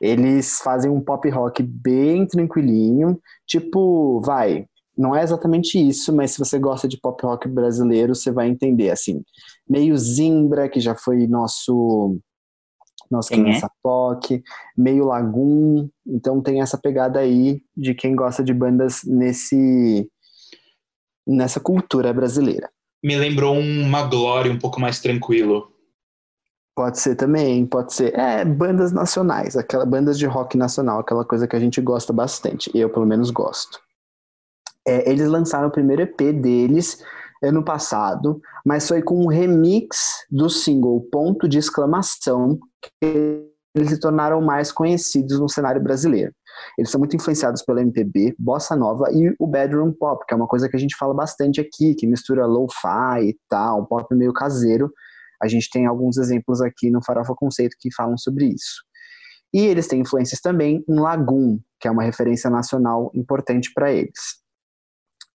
[SPEAKER 1] Eles fazem um pop rock bem tranquilinho, tipo, vai, não é exatamente isso, mas se você gosta de pop rock brasileiro, você vai entender, assim, meio Zimbra, que já foi nosso nosso
[SPEAKER 2] Quem é?
[SPEAKER 1] criança POC, meio Lagoon, então tem essa pegada aí de quem gosta de bandas nesse nessa cultura brasileira.
[SPEAKER 3] Me lembrou uma Glória um pouco mais tranquilo.
[SPEAKER 1] Pode ser também, pode ser. É, bandas nacionais, aquela bandas de rock nacional, aquela coisa que a gente gosta bastante. Eu, pelo menos, gosto. É, eles lançaram o primeiro EP deles ano passado, mas foi com um remix do single Ponto de Exclamação que eles se tornaram mais conhecidos no cenário brasileiro. Eles são muito influenciados pela MPB, bossa nova e o bedroom pop, que é uma coisa que a gente fala bastante aqui, que mistura lo-fi e tal, pop meio caseiro. A gente tem alguns exemplos aqui no Farofa Conceito que falam sobre isso. E eles têm influências também em Lagoon, que é uma referência nacional importante para eles.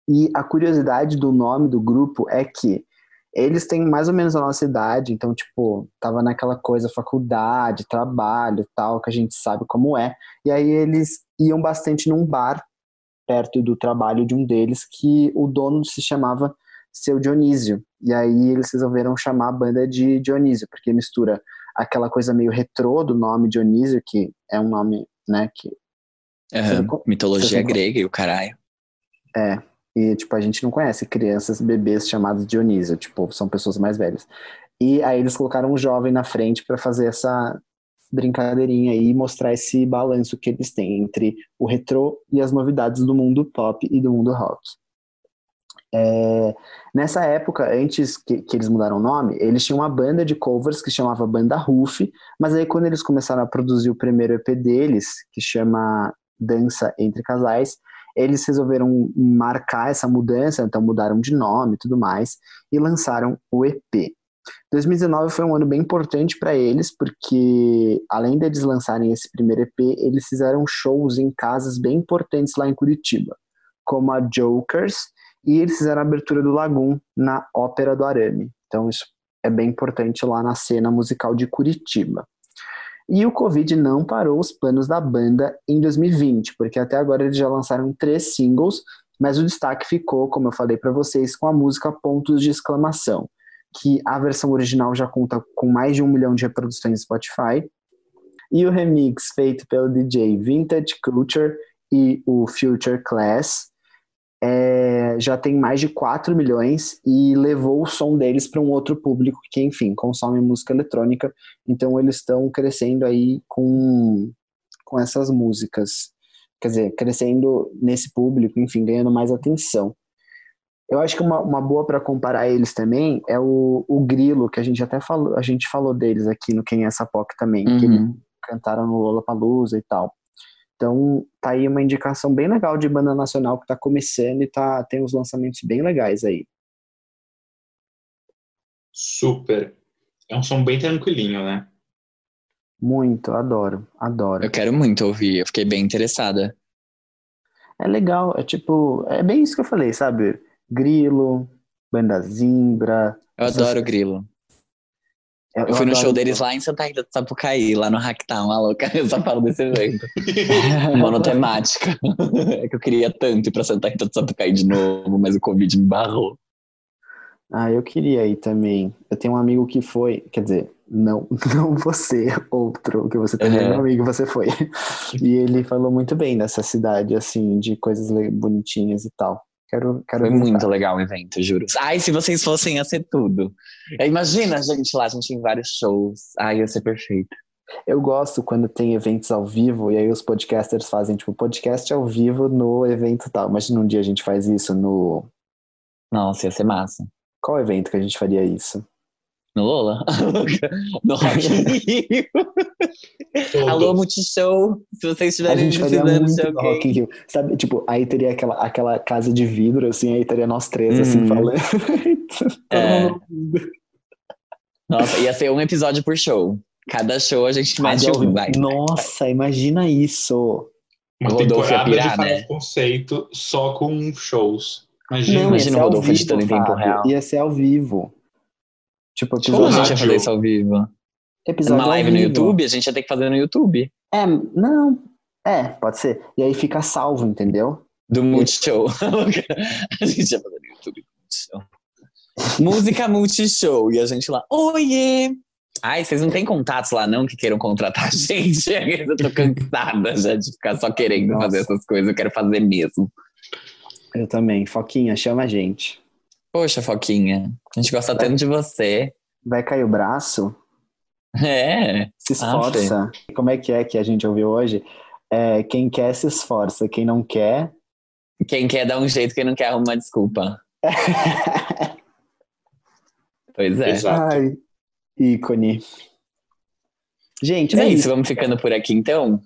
[SPEAKER 1] E a curiosidade do nome do grupo é que eles têm mais ou menos a nossa idade, então, tipo, tava naquela coisa, faculdade, trabalho tal, que a gente sabe como é. E aí eles iam bastante num bar perto do trabalho de um deles, que o dono se chamava Seu Dionísio. E aí eles resolveram chamar a banda de Dionísio, porque mistura aquela coisa meio retrô do nome Dionísio, que é um nome, né, que...
[SPEAKER 2] Uhum. Mitologia grega e o caralho.
[SPEAKER 1] É, e, tipo, a gente não conhece crianças, bebês chamados Dionísio, tipo, são pessoas mais velhas. E aí eles colocaram um jovem na frente para fazer essa brincadeirinha e mostrar esse balanço que eles têm entre o retrô e as novidades do mundo pop e do mundo rock. É, nessa época, antes que, que, eles mudaram o nome, eles tinham uma banda de covers que chamava Banda Ruf, mas aí quando eles começaram a produzir o primeiro EP deles, que chama Dança Entre Casais, eles resolveram marcar essa mudança, então mudaram de nome e tudo mais, e lançaram o EP. 2019 foi um ano bem importante para eles, porque além deles lançarem esse primeiro EP, eles fizeram shows em casas bem importantes lá em Curitiba, como a Jokers, e eles fizeram a abertura do Lagoon na Ópera do Arame. Então isso é bem importante lá na cena musical de Curitiba. E o Covid não parou os planos da banda em 2020, porque até agora eles já lançaram três singles, mas o destaque ficou, como eu falei para vocês, com a música Pontos de Exclamação, que a versão original já conta com mais de um milhão de reproduções no Spotify, e o remix feito pelo DJ Vintage Culture e o Future Class é, já tem mais de 4 milhões e levou o som deles para um outro público que, enfim, consome música eletrônica. Então eles estão crescendo aí com, com essas músicas. Quer dizer, crescendo nesse público, enfim, ganhando mais atenção. Eu acho que uma, uma boa para comparar eles também é o, o Grilo, que a gente até falou, a gente falou deles aqui no Quem é essa POC também, uhum. que cantaram no Lollapalooza e tal. Então, tá aí uma indicação bem legal de banda nacional que tá começando e tá, tem uns lançamentos bem legais aí.
[SPEAKER 3] Super. É um som bem tranquilinho, né?
[SPEAKER 1] Muito, adoro, adoro.
[SPEAKER 2] Eu quero muito ouvir, eu fiquei bem interessada.
[SPEAKER 1] É legal, é tipo, é bem isso que eu falei, sabe? Grilo, banda Zimbra.
[SPEAKER 2] Eu adoro Grilo. Eu, eu fui no show deles lá em Santa Rita do Sapucaí, lá no Hacktown, a louca. Eu só falo desse evento. Monotemática. é que eu queria tanto ir pra Santa Rita do Sapucaí de novo, mas o Covid me barrou.
[SPEAKER 1] Ah, eu queria ir também. Eu tenho um amigo que foi, quer dizer, não, não você, outro, que você também é meu amigo, você foi. E ele falou muito bem dessa cidade, assim, de coisas bonitinhas e tal. Quero, quero
[SPEAKER 2] Foi muito legal o evento, juro. Ai, se vocês fossem, ia ser tudo. Imagina a gente lá, a gente em vários shows. Ai, ia ser perfeito.
[SPEAKER 1] Eu gosto quando tem eventos ao vivo e aí os podcasters fazem, tipo, podcast ao vivo no evento tal. Imagina um dia a gente faz isso no.
[SPEAKER 2] Nossa, ia ser massa.
[SPEAKER 1] Qual evento que a gente faria isso?
[SPEAKER 2] No Lola? no Rock in Rio. Alô, Multishow. Se vocês estiverem precisando, sei
[SPEAKER 1] no Rock in Rio. Sabe, tipo, aí teria aquela, aquela casa de vidro, assim, aí teria nós três, assim, uhum. falando.
[SPEAKER 2] é. Nossa, ia ser um episódio por show. Cada show a gente mete um, vai.
[SPEAKER 1] Nossa, imagina isso.
[SPEAKER 3] Uma Rodolfo temporada pirar, de né? conceito só com shows.
[SPEAKER 2] Imagina, Não, imagina o Rodolfo editando em tempo real.
[SPEAKER 1] Ia ser ao vivo.
[SPEAKER 2] Tipo, episódio. Como a gente ia fazer isso ao vivo? Episódio Uma live no YouTube? A gente ia ter que fazer no YouTube.
[SPEAKER 1] É, não. É, pode ser. E aí fica salvo, entendeu?
[SPEAKER 2] Do Multishow. a gente ia fazer no YouTube Multishow. Música Multishow. E a gente lá, oiê! Ai, vocês não têm contatos lá não que queiram contratar a gente? Eu tô cansada já de ficar só querendo Nossa. fazer essas coisas. Eu quero fazer mesmo.
[SPEAKER 1] Eu também. Foquinha, chama a gente.
[SPEAKER 2] Poxa, Foquinha, a gente gosta vai, tanto de você.
[SPEAKER 1] Vai cair o braço?
[SPEAKER 2] É.
[SPEAKER 1] Se esforça. Como é que é que a gente ouviu hoje? É, quem quer se esforça, quem não quer.
[SPEAKER 2] Quem quer dar um jeito, quem não quer arrumar desculpa. Pois é.
[SPEAKER 3] Exato.
[SPEAKER 1] Ai, ícone. Gente, é
[SPEAKER 2] é isso,
[SPEAKER 1] isso.
[SPEAKER 2] vamos ficando por aqui então?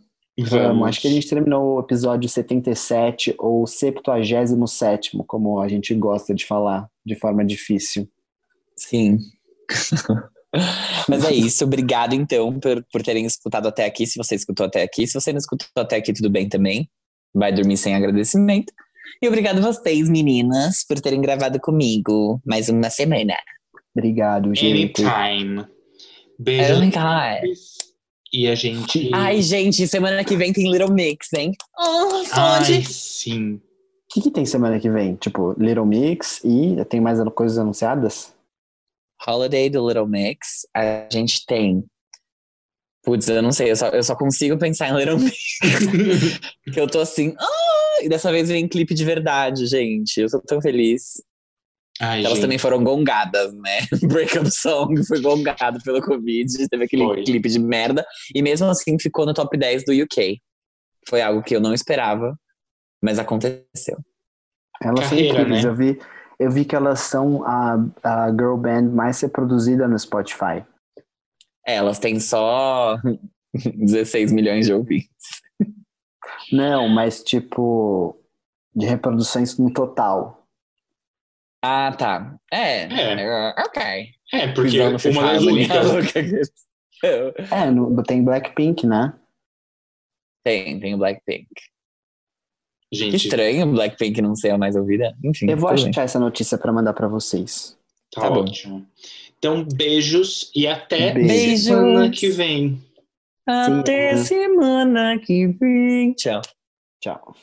[SPEAKER 1] Vamos. Acho que a gente terminou o episódio 77 ou 77, como a gente gosta de falar, de forma difícil.
[SPEAKER 2] Sim. Mas é isso, obrigado então por, por terem escutado até aqui, se você escutou até aqui. Se você não escutou até aqui, tudo bem também. Vai dormir sem agradecimento. E obrigado vocês, meninas, por terem gravado comigo mais uma semana.
[SPEAKER 1] Obrigado, gente.
[SPEAKER 3] Anytime.
[SPEAKER 2] Oh
[SPEAKER 3] Beijo.
[SPEAKER 2] my God.
[SPEAKER 3] E a gente.
[SPEAKER 2] Ai, gente, semana que vem tem Little Mix, hein? Oh,
[SPEAKER 3] Ai, sim.
[SPEAKER 1] O que, que tem semana que vem? Tipo, Little Mix e tem mais coisas anunciadas?
[SPEAKER 2] Holiday do Little Mix. A gente tem. Putz, eu não sei, eu só, eu só consigo pensar em Little Mix. que eu tô assim. Ah! E dessa vez vem clipe de verdade, gente. Eu tô tão feliz.
[SPEAKER 3] Ai,
[SPEAKER 2] Elas
[SPEAKER 3] gente.
[SPEAKER 2] também foram gongadas, né? Breakup Song foi gongado pelo Covid, teve aquele
[SPEAKER 3] Foi.
[SPEAKER 2] clipe de merda. E mesmo assim ficou no top 10 do UK. Foi algo que eu não esperava, mas aconteceu.
[SPEAKER 1] Elas são incríveis.
[SPEAKER 3] né?
[SPEAKER 1] Eu, vi, eu vi que elas são a, a girl band mais reproduzida no Spotify.
[SPEAKER 2] É, elas têm só 16 milhões de ouvintes.
[SPEAKER 1] Não, mas tipo, de reproduções no total.
[SPEAKER 2] Ah, tá. É.
[SPEAKER 3] É.
[SPEAKER 2] é, ok.
[SPEAKER 3] É, porque
[SPEAKER 2] Visão
[SPEAKER 3] uma
[SPEAKER 2] no
[SPEAKER 3] das únicas.
[SPEAKER 1] É, no- tem Blackpink, né?
[SPEAKER 2] tem, tem o Blackpink. Que
[SPEAKER 3] Gente,
[SPEAKER 2] estranho o Blackpink não ser a mais ouvida. Enfim,
[SPEAKER 1] Eu vou
[SPEAKER 2] tudo bem.
[SPEAKER 1] achar essa notícia pra mandar pra vocês.
[SPEAKER 3] tá,
[SPEAKER 2] tá bom.
[SPEAKER 3] ótimo. Então, beijos e até
[SPEAKER 1] Beijos.
[SPEAKER 3] semana que vem.
[SPEAKER 2] Até
[SPEAKER 1] Sim.
[SPEAKER 2] semana que vem. Tchau.
[SPEAKER 1] Tchau.